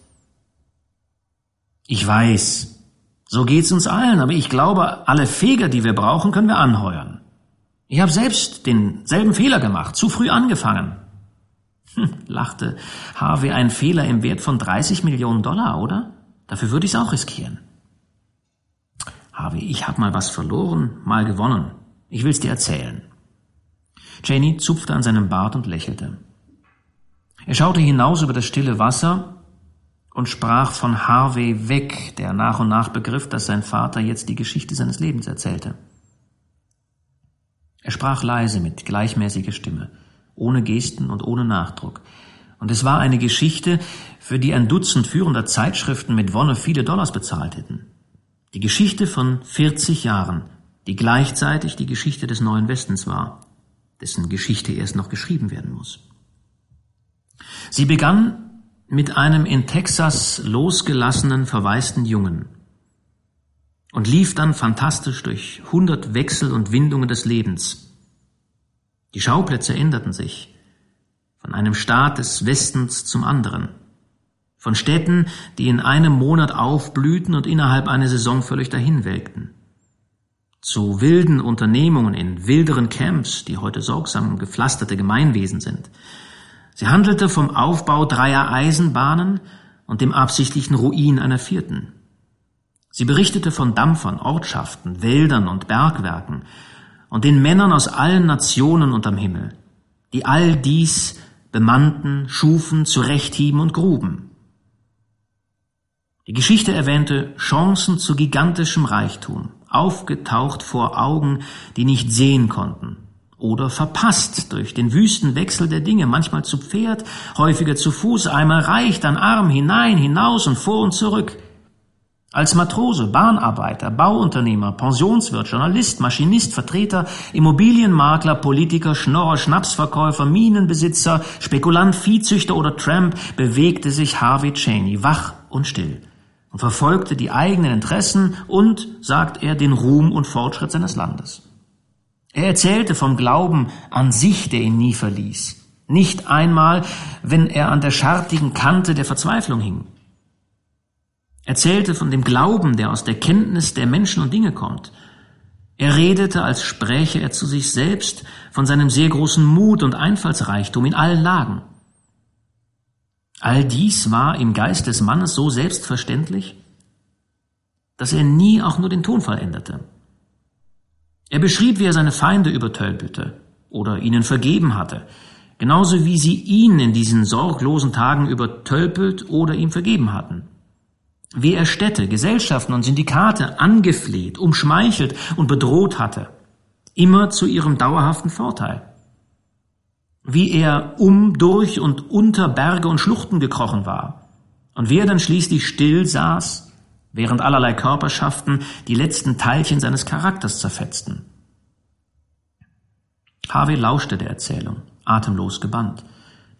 Ich weiß, so geht's uns allen, aber ich glaube, alle Feger, die wir brauchen, können wir anheuern. Ich habe selbst denselben Fehler gemacht, zu früh angefangen. Hm, lachte Harvey, ein Fehler im Wert von 30 Millionen Dollar, oder? Dafür würde ich's auch riskieren. Harvey, ich hab mal was verloren, mal gewonnen. Ich will's dir erzählen. Janie zupfte an seinem Bart und lächelte. Er schaute hinaus über das stille Wasser und sprach von Harvey weg, der nach und nach begriff, dass sein Vater jetzt die Geschichte seines Lebens erzählte. Er sprach leise mit gleichmäßiger Stimme, ohne Gesten und ohne Nachdruck. Und es war eine Geschichte, für die ein Dutzend führender Zeitschriften mit Wonne viele Dollars bezahlt hätten. Die Geschichte von 40 Jahren, die gleichzeitig die Geschichte des neuen Westens war dessen Geschichte erst noch geschrieben werden muss. Sie begann mit einem in Texas losgelassenen, verwaisten Jungen und lief dann fantastisch durch hundert Wechsel und Windungen des Lebens. Die Schauplätze änderten sich von einem Staat des Westens zum anderen, von Städten, die in einem Monat aufblühten und innerhalb einer Saison völlig dahinwelkten zu wilden Unternehmungen in wilderen Camps, die heute sorgsam gepflasterte Gemeinwesen sind. Sie handelte vom Aufbau dreier Eisenbahnen und dem absichtlichen Ruin einer vierten. Sie berichtete von Dampfern, Ortschaften, Wäldern und Bergwerken und den Männern aus allen Nationen unterm Himmel, die all dies bemannten, schufen, zurechthieben und gruben. Die Geschichte erwähnte Chancen zu gigantischem Reichtum, aufgetaucht vor Augen, die nicht sehen konnten, oder verpasst durch den wüsten Wechsel der Dinge, manchmal zu Pferd, häufiger zu Fuß, einmal reich, dann arm, hinein, hinaus und vor und zurück. Als Matrose, Bahnarbeiter, Bauunternehmer, Pensionswirt, Journalist, Maschinist, Vertreter, Immobilienmakler, Politiker, Schnorrer, Schnapsverkäufer, Minenbesitzer, Spekulant, Viehzüchter oder Tramp bewegte sich Harvey Cheney wach und still und verfolgte die eigenen Interessen und, sagt er, den Ruhm und Fortschritt seines Landes. Er erzählte vom Glauben an sich, der ihn nie verließ. Nicht einmal, wenn er an der schartigen Kante der Verzweiflung hing. Erzählte von dem Glauben, der aus der Kenntnis der Menschen und Dinge kommt. Er redete, als spräche er zu sich selbst, von seinem sehr großen Mut und Einfallsreichtum in allen Lagen. All dies war im Geist des Mannes so selbstverständlich, dass er nie auch nur den Tonfall änderte. Er beschrieb, wie er seine Feinde übertölpelte oder ihnen vergeben hatte, genauso wie sie ihn in diesen sorglosen Tagen übertölpelt oder ihm vergeben hatten. Wie er Städte, Gesellschaften und Syndikate angefleht, umschmeichelt und bedroht hatte, immer zu ihrem dauerhaften Vorteil wie er um, durch und unter Berge und Schluchten gekrochen war, und wie er dann schließlich still saß, während allerlei Körperschaften die letzten Teilchen seines Charakters zerfetzten. Harvey lauschte der Erzählung, atemlos gebannt,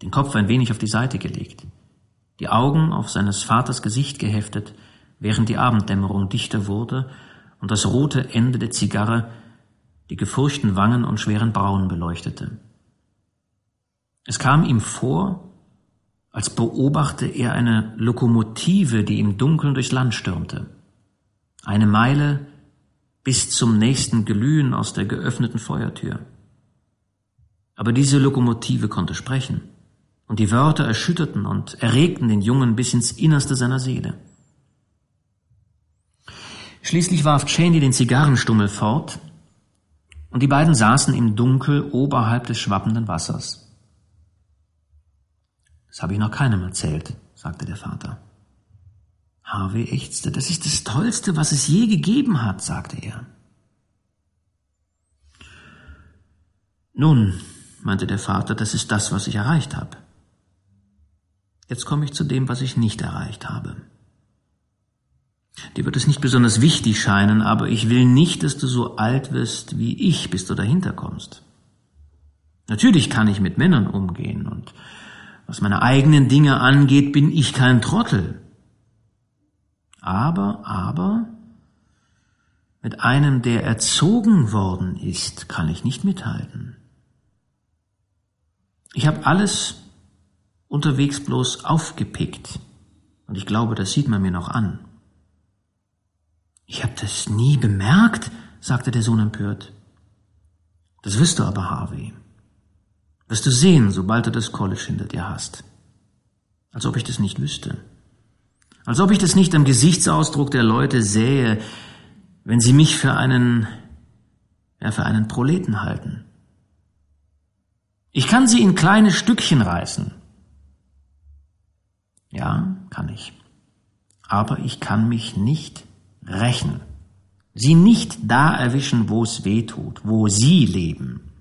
den Kopf ein wenig auf die Seite gelegt, die Augen auf seines Vaters Gesicht geheftet, während die Abenddämmerung dichter wurde und das rote Ende der Zigarre die gefurchten Wangen und schweren Brauen beleuchtete. Es kam ihm vor, als beobachte er eine Lokomotive, die im Dunkeln durchs Land stürmte. Eine Meile bis zum nächsten Glühen aus der geöffneten Feuertür. Aber diese Lokomotive konnte sprechen, und die Wörter erschütterten und erregten den Jungen bis ins Innerste seiner Seele. Schließlich warf Cheney den Zigarrenstummel fort, und die beiden saßen im Dunkel oberhalb des schwappenden Wassers. Das habe ich noch keinem erzählt, sagte der Vater. Harvey ächzte. Das ist das Tollste, was es je gegeben hat, sagte er. Nun, meinte der Vater, das ist das, was ich erreicht habe. Jetzt komme ich zu dem, was ich nicht erreicht habe. Dir wird es nicht besonders wichtig scheinen, aber ich will nicht, dass du so alt wirst wie ich, bis du dahinter kommst. Natürlich kann ich mit Männern umgehen und was meine eigenen Dinge angeht, bin ich kein Trottel. Aber, aber, mit einem, der erzogen worden ist, kann ich nicht mithalten. Ich habe alles unterwegs bloß aufgepickt. Und ich glaube, das sieht man mir noch an. Ich habe das nie bemerkt, sagte der Sohn empört. Das wirst du aber, Harvey. Wirst du sehen, sobald du das College hinter dir hast. Als ob ich das nicht wüsste. Als ob ich das nicht am Gesichtsausdruck der Leute sähe, wenn sie mich für einen, ja, für einen Proleten halten. Ich kann sie in kleine Stückchen reißen. Ja, kann ich. Aber ich kann mich nicht rächen. Sie nicht da erwischen, wo es weh tut, wo sie leben.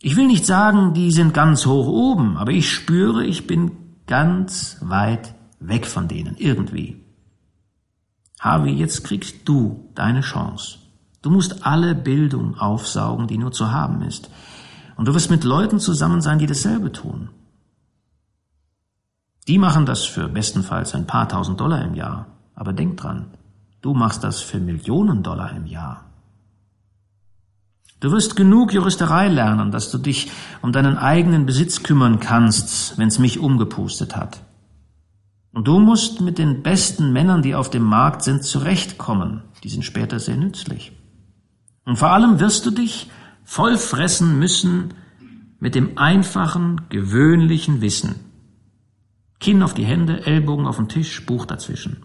Ich will nicht sagen, die sind ganz hoch oben, aber ich spüre, ich bin ganz weit weg von denen, irgendwie. Harvey, jetzt kriegst du deine Chance. Du musst alle Bildung aufsaugen, die nur zu haben ist. Und du wirst mit Leuten zusammen sein, die dasselbe tun. Die machen das für bestenfalls ein paar tausend Dollar im Jahr. Aber denk dran, du machst das für Millionen Dollar im Jahr. Du wirst genug Juristerei lernen, dass du dich um deinen eigenen Besitz kümmern kannst, wenn's mich umgepustet hat. Und du musst mit den besten Männern, die auf dem Markt sind, zurechtkommen. Die sind später sehr nützlich. Und vor allem wirst du dich voll fressen müssen mit dem einfachen, gewöhnlichen Wissen. Kinn auf die Hände, Ellbogen auf den Tisch, Buch dazwischen.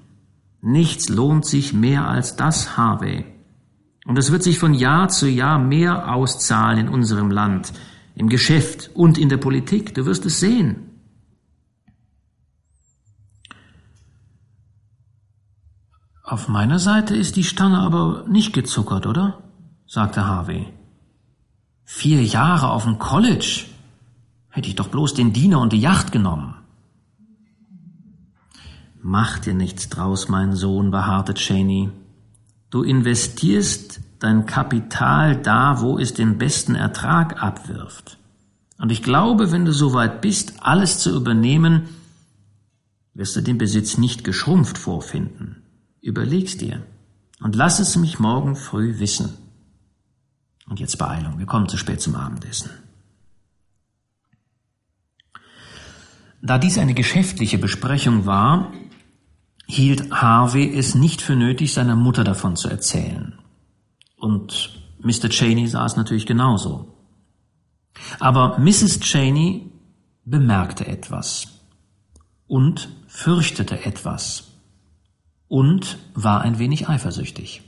Nichts lohnt sich mehr als das, Harvey. Und es wird sich von Jahr zu Jahr mehr auszahlen in unserem Land, im Geschäft und in der Politik. Du wirst es sehen. Auf meiner Seite ist die Stange aber nicht gezuckert, oder? sagte Harvey. Vier Jahre auf dem College. Hätte ich doch bloß den Diener und die Yacht genommen. Mach dir nichts draus, mein Sohn, beharrte Cheney. Du investierst dein Kapital da, wo es den besten Ertrag abwirft. Und ich glaube, wenn du soweit bist, alles zu übernehmen, wirst du den Besitz nicht geschrumpft vorfinden. Überleg's dir und lass es mich morgen früh wissen. Und jetzt Beeilung, wir kommen zu spät zum Abendessen. Da dies eine geschäftliche Besprechung war, hielt Harvey es nicht für nötig, seiner Mutter davon zu erzählen. Und Mr. Cheney sah es natürlich genauso. Aber Mrs. Cheney bemerkte etwas und fürchtete etwas und war ein wenig eifersüchtig.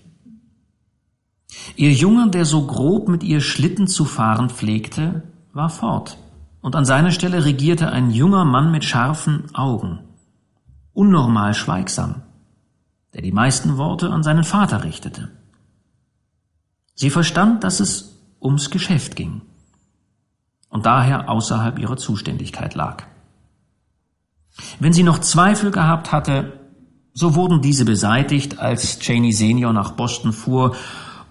Ihr Junge, der so grob mit ihr Schlitten zu fahren pflegte, war fort, und an seiner Stelle regierte ein junger Mann mit scharfen Augen unnormal schweigsam, der die meisten Worte an seinen Vater richtete. Sie verstand, dass es ums Geschäft ging und daher außerhalb ihrer Zuständigkeit lag. Wenn sie noch Zweifel gehabt hatte, so wurden diese beseitigt, als Cheney Senior nach Boston fuhr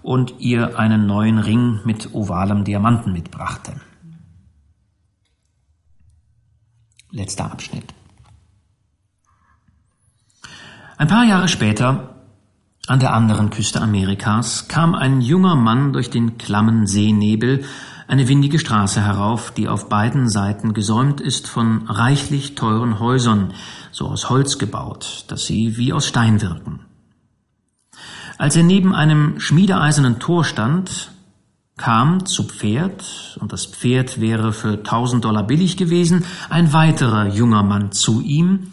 und ihr einen neuen Ring mit ovalem Diamanten mitbrachte. Letzter Abschnitt. Ein paar Jahre später, an der anderen Küste Amerikas, kam ein junger Mann durch den klammen Seenebel, eine windige Straße herauf, die auf beiden Seiten gesäumt ist von reichlich teuren Häusern, so aus Holz gebaut, dass sie wie aus Stein wirken. Als er neben einem schmiedeeisernen Tor stand, kam zu Pferd, und das Pferd wäre für tausend Dollar billig gewesen, ein weiterer junger Mann zu ihm,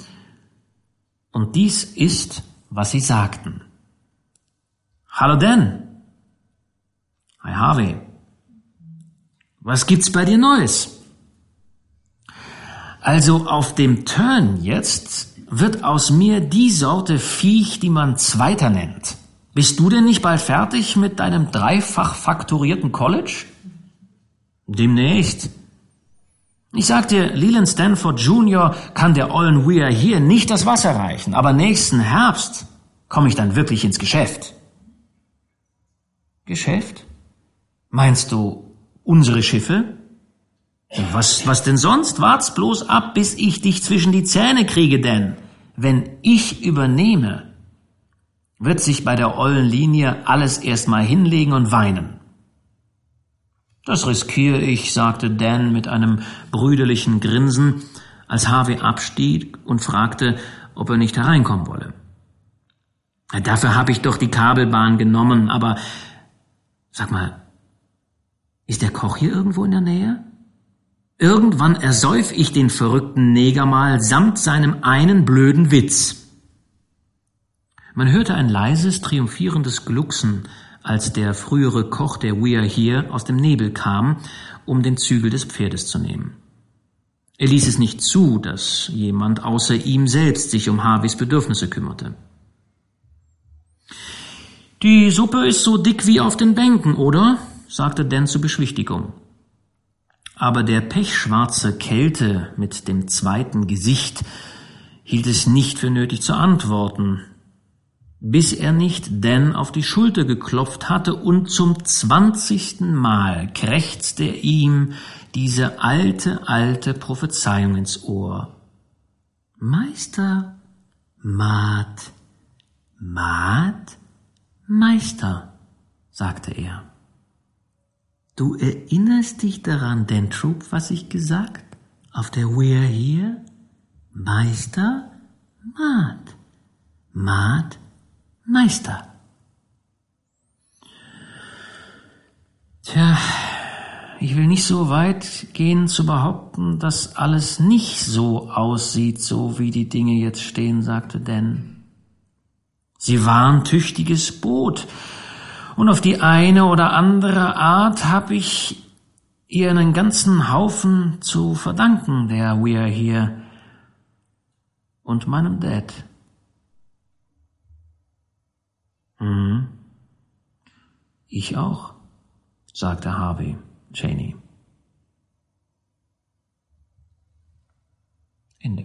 und dies ist, was sie sagten. Hallo Dan. Hi Harvey. Was gibt's bei dir Neues? Also auf dem Turn jetzt wird aus mir die Sorte Viech, die man Zweiter nennt. Bist du denn nicht bald fertig mit deinem dreifach fakturierten College? Demnächst. Ich sag dir, Leland Stanford Jr. kann der ollen Weir hier nicht das Wasser reichen, aber nächsten Herbst komme ich dann wirklich ins Geschäft. Geschäft? Meinst du unsere Schiffe? Was, was denn sonst? Wart's bloß ab, bis ich dich zwischen die Zähne kriege, denn wenn ich übernehme, wird sich bei der ollen Linie alles erstmal hinlegen und weinen. Das riskiere ich, sagte Dan mit einem brüderlichen Grinsen, als Harvey abstieg und fragte, ob er nicht hereinkommen wolle. Dafür habe ich doch die Kabelbahn genommen, aber sag mal, ist der Koch hier irgendwo in der Nähe? Irgendwann ersäuf ich den verrückten Neger mal samt seinem einen blöden Witz. Man hörte ein leises, triumphierendes Glucksen, als der frühere Koch der Weir hier aus dem Nebel kam, um den Zügel des Pferdes zu nehmen. Er ließ es nicht zu, dass jemand außer ihm selbst sich um Harveys Bedürfnisse kümmerte. Die Suppe ist so dick wie auf den Bänken, oder? sagte Dan zur Beschwichtigung. Aber der pechschwarze Kälte mit dem zweiten Gesicht hielt es nicht für nötig zu antworten, bis er nicht Dan auf die Schulter geklopft hatte und zum zwanzigsten Mal krächzte er ihm diese alte, alte Prophezeiung ins Ohr. Meister, Maat, Maat, Meister, sagte er. Du erinnerst dich daran, Dan Troop, was ich gesagt? Auf der We're Here? Meister, Maat, Maat, Meister. Tja, ich will nicht so weit gehen zu behaupten, dass alles nicht so aussieht, so wie die Dinge jetzt stehen, sagte Dan. Sie waren tüchtiges Boot, und auf die eine oder andere Art habe ich ihr einen ganzen Haufen zu verdanken, der Weir hier und meinem Dad. Mhm. Ich auch, sagte Harvey Cheney. Ende.